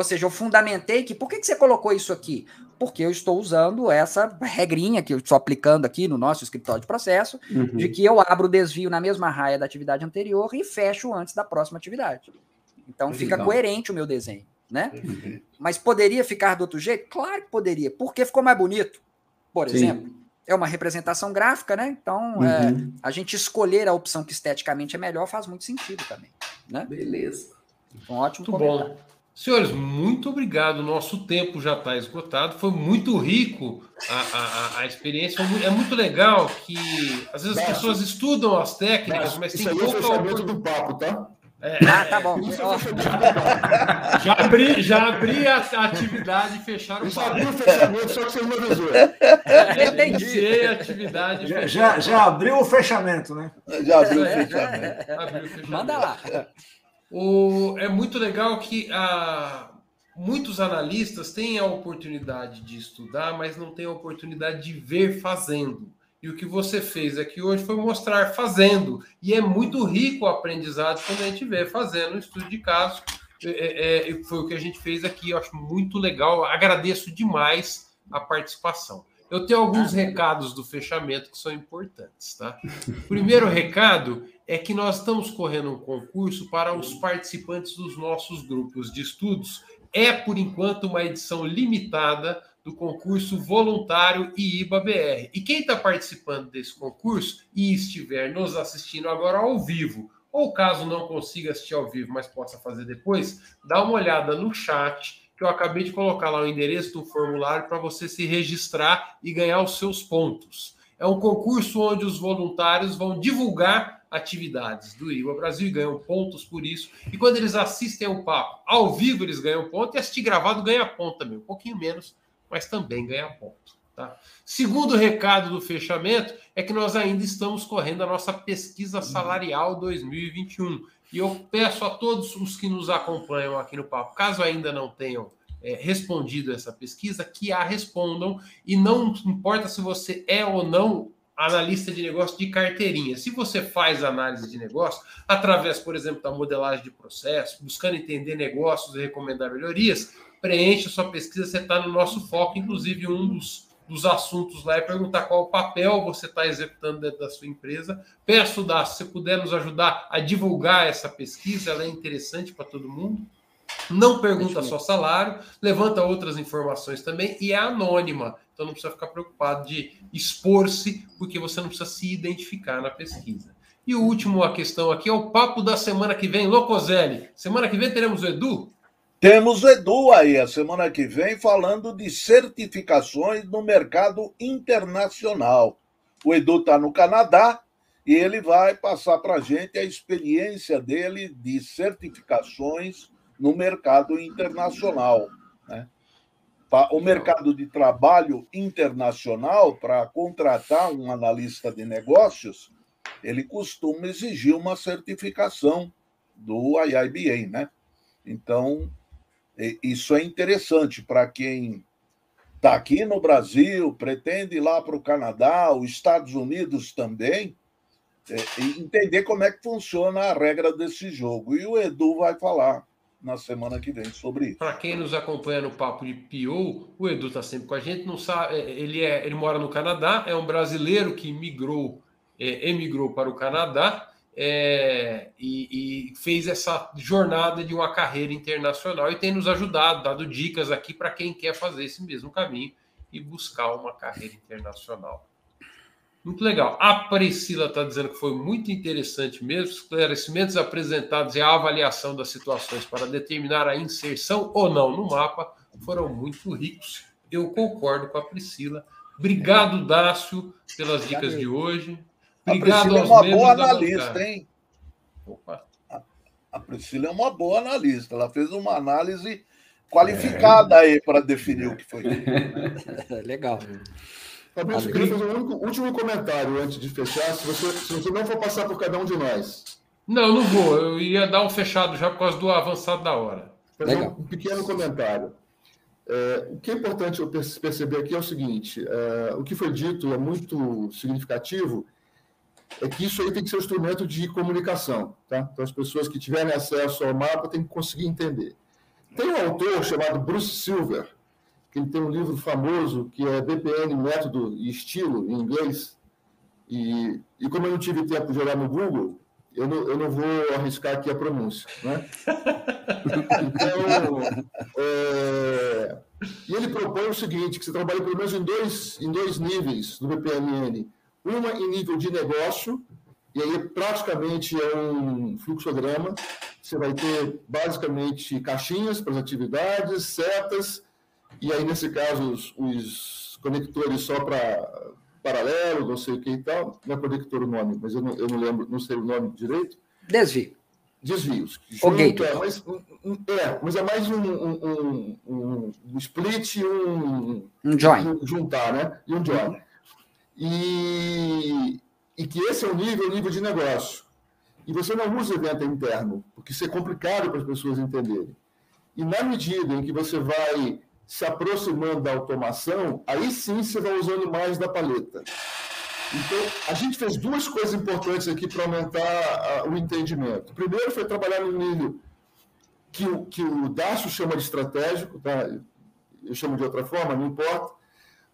Ou seja, eu fundamentei que por que, que você colocou isso aqui? Porque eu estou usando essa regrinha que eu estou aplicando aqui no nosso escritório de processo, uhum. de que eu abro o desvio na mesma raia da atividade anterior e fecho antes da próxima atividade. Então fica coerente o meu desenho, né? Uhum. Mas poderia ficar do outro jeito? Claro que poderia, porque ficou mais bonito, por Sim. exemplo. É uma representação gráfica, né? Então, uhum. é, a gente escolher a opção que esteticamente é melhor faz muito sentido também, né? Beleza. Um ótimo muito comentário. bom. Senhores, muito obrigado. Nosso tempo já está esgotado. Foi muito rico a, a, a experiência. É muito legal que às vezes as pessoas estudam as técnicas, mas tem pouca oportunidade do papo, tá? É, ah, tá bom. já abri, já abri a, atividade e fecharam o papo. o fechamento, só que você não avisou. [LAUGHS] Entendi. a atividade. Já, já, já, abriu o fechamento, né? Já abriu o fechamento. Abriu o fechamento. Manda lá. O, é muito legal que a, muitos analistas têm a oportunidade de estudar, mas não têm a oportunidade de ver fazendo. E o que você fez aqui hoje foi mostrar fazendo. E é muito rico o aprendizado quando a gente vê fazendo um estudo de caso. É, é, é foi o que a gente fez aqui. Eu acho muito legal. Agradeço demais a participação. Eu tenho alguns recados do fechamento que são importantes, tá? Primeiro recado é que nós estamos correndo um concurso para os participantes dos nossos grupos de estudos. É, por enquanto, uma edição limitada do concurso voluntário IIBA-BR. E quem está participando desse concurso e estiver nos assistindo agora ao vivo, ou caso não consiga assistir ao vivo, mas possa fazer depois, dá uma olhada no chat que eu acabei de colocar lá o endereço do formulário para você se registrar e ganhar os seus pontos. É um concurso onde os voluntários vão divulgar atividades do IVA Brasil e ganham pontos por isso. E quando eles assistem ao papo ao vivo, eles ganham ponto, e assistir gravado ganha ponto também, um pouquinho menos, mas também ganha ponto. Tá? Segundo recado do fechamento é que nós ainda estamos correndo a nossa pesquisa salarial 2021 e eu peço a todos os que nos acompanham aqui no Papo, caso ainda não tenham é, respondido essa pesquisa, que a respondam. E não importa se você é ou não analista de negócio de carteirinha. Se você faz análise de negócio, através, por exemplo, da modelagem de processo, buscando entender negócios e recomendar melhorias, preencha sua pesquisa, você está no nosso foco, inclusive um dos dos assuntos lá é perguntar qual o papel você está executando dentro da sua empresa. Peço, da se você puder nos ajudar a divulgar essa pesquisa, ela é interessante para todo mundo. Não pergunta só salário, levanta outras informações também e é anônima. Então não precisa ficar preocupado de expor-se, porque você não precisa se identificar na pesquisa. E o último a questão aqui é o papo da semana que vem. Locoselli, semana que vem teremos o Edu? Temos o Edu aí a semana que vem falando de certificações no mercado internacional. O Edu está no Canadá e ele vai passar para a gente a experiência dele de certificações no mercado internacional. Né? O mercado de trabalho internacional, para contratar um analista de negócios, ele costuma exigir uma certificação do IIBA, né? Então, Isso é interessante para quem está aqui no Brasil, pretende ir lá para o Canadá, os Estados Unidos também, é, entender como é que funciona a regra desse jogo. E o Edu vai falar na semana que vem sobre isso. Para quem nos acompanha no Papo de Pio, o Edu está sempre com a gente. Não sabe, é, ele, é, ele mora no Canadá, é um brasileiro que migrou, é, emigrou para o Canadá é, e, e, fez essa jornada de uma carreira internacional e tem nos ajudado, dado dicas aqui para quem quer fazer esse mesmo caminho e buscar uma carreira internacional. Muito legal. A Priscila está dizendo que foi muito interessante mesmo. Esclarecimentos apresentados e a avaliação das situações para determinar a inserção ou não no mapa foram muito ricos. Eu concordo com a Priscila. Obrigado, Dácio, pelas dicas de hoje. Obrigado a Priscila é uma boa analista, hein? Opa. A Priscila é uma boa analista. Ela fez uma análise qualificada é. aí para definir o que foi. [LAUGHS] Legal. Fabrício, eu queria fazer um último comentário antes de fechar, se você, se você não for passar por cada um de nós. Não, não vou. Eu ia dar um fechado já por causa do avançado da hora. Fazer Legal. um pequeno comentário. É, o que é importante eu perceber aqui é o seguinte: é, o que foi dito é muito significativo, é que isso aí tem que ser um instrumento de comunicação. Tá? Então, as pessoas que tiverem acesso ao mapa têm que conseguir entender. Tem um autor chamado Bruce Silver, que ele tem um livro famoso que é BPN Método e Estilo, em inglês. E, e como eu não tive tempo de olhar no Google, eu não, eu não vou arriscar aqui a pronúncia. Né? Então, é, e ele propõe o seguinte, que você trabalha pelo menos em dois, em dois níveis do BPMN. Uma em nível de negócio, e aí praticamente é um fluxograma. Você vai ter basicamente caixinhas para as atividades, setas, e aí, nesse caso, os, os conectores só para paralelo, não sei o que e tal. Não é conector o nome, mas eu não, eu não lembro, não sei o nome direito. Desvio. Desvios. Junto, é, mas, é, mas é mais um, um, um, um split e um, um join. Juntar, né? E um join. E, e que esse é o nível, o nível de negócio. E você não usa evento interno, porque isso é complicado para as pessoas entenderem. E na medida em que você vai se aproximando da automação, aí sim você vai usando mais da paleta. Então, a gente fez duas coisas importantes aqui para aumentar o entendimento. Primeiro foi trabalhar no nível que o, que o Dácio chama de estratégico, tá? eu chamo de outra forma, não importa,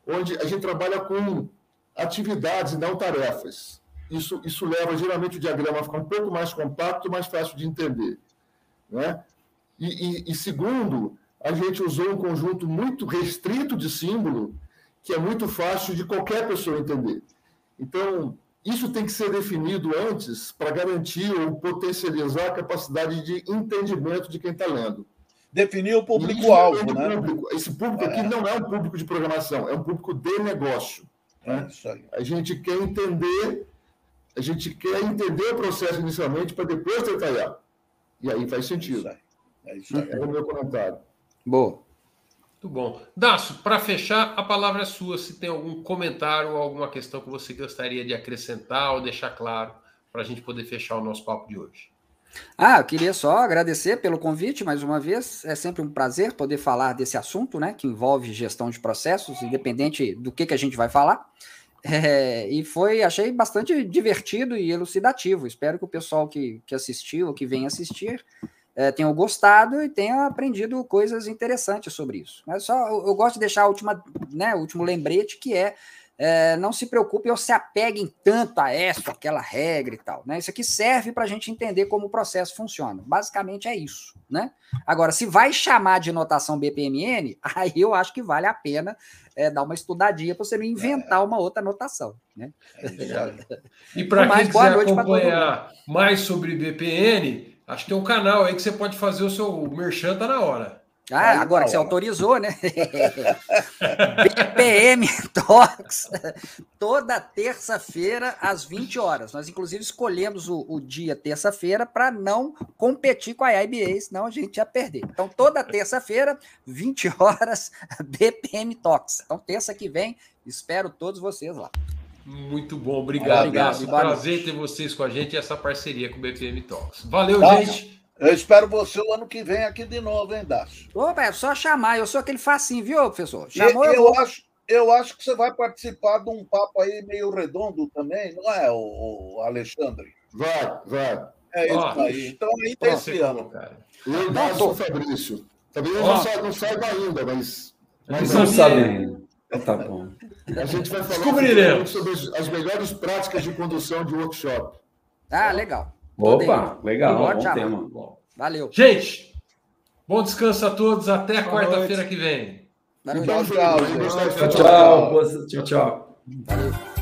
onde a gente trabalha com atividades e não tarefas. Isso, isso leva geralmente o diagrama a ficar um pouco mais compacto, mais fácil de entender. Né? E, e, e segundo, a gente usou um conjunto muito restrito de símbolo, que é muito fácil de qualquer pessoa entender. Então, isso tem que ser definido antes para garantir ou potencializar a capacidade de entendimento de quem está lendo. Definir o público-alvo, né? Público. Esse público é. aqui não é um público de programação, é um público de negócio. Né? É a gente quer entender, a gente quer entender o processo inicialmente para depois detalhar. E aí faz sentido. É isso aí. É o meu comentário. Boa. Muito bom. Dácio, para fechar, a palavra é sua. Se tem algum comentário ou alguma questão que você gostaria de acrescentar ou deixar claro para a gente poder fechar o nosso papo de hoje. Ah, eu queria só agradecer pelo convite mais uma vez. É sempre um prazer poder falar desse assunto, né, que envolve gestão de processos, independente do que, que a gente vai falar. [LAUGHS] É, e foi, achei bastante divertido e elucidativo. Espero que o pessoal que, que assistiu ou que vem assistir é, tenham gostado e tenham aprendido coisas interessantes sobre isso. Mas só eu, eu gosto de deixar última, né, o último lembrete que é, é, não se preocupe ou se apeguem tanto a essa, aquela regra e tal. Né? Isso aqui serve para a gente entender como o processo funciona. Basicamente é isso. Né? Agora, se vai chamar de notação BPMN, [LAUGHS] aí eu acho que vale a pena é, dar uma estudadinha para você não inventar uma outra notação. Né? É e para quem quiser acompanhar mais sobre BPN, Acho que tem um canal aí que você pode fazer o seu merchan, tá na hora. Ah, aí, agora que você autorizou, né? [LAUGHS] BPM Talks, toda terça-feira às 20 horas. Nós, inclusive, escolhemos o, o dia terça-feira para não competir com a IBA, senão a gente ia perder. Então, toda terça-feira, 20 horas, [LAUGHS] BPM Talks. Então, terça que vem, espero todos vocês lá. Muito bom, obrigado. obrigado Prazer ter vocês com a gente e essa parceria com o BPM Talks. Valeu, tá. gente. Eu espero você o ano que vem aqui de novo, hein, Dácio? Opa, é só chamar. Eu sou aquele facinho, viu, professor? Chamou, eu, eu acho, eu acho que você vai participar de um papo aí meio redondo também, não é, o, o Alexandre? Vai, vai. É isso oh, aí. Então aí tem esse ano. Cara. Eu Dácio Fabrício. Fabrício oh. não, sabe, não saiba ainda, mas. Mas não sabe ainda. Então tá bom. A gente vai falar sobre as melhores práticas de condução de workshop. Ah, legal. Opa, legal. Bom já, tema. Valeu. Gente, bom descanso a todos. Até quarta-feira que vem. Valeu, tchau, tchau. Tchau, tchau. Tchau, tchau. Valeu.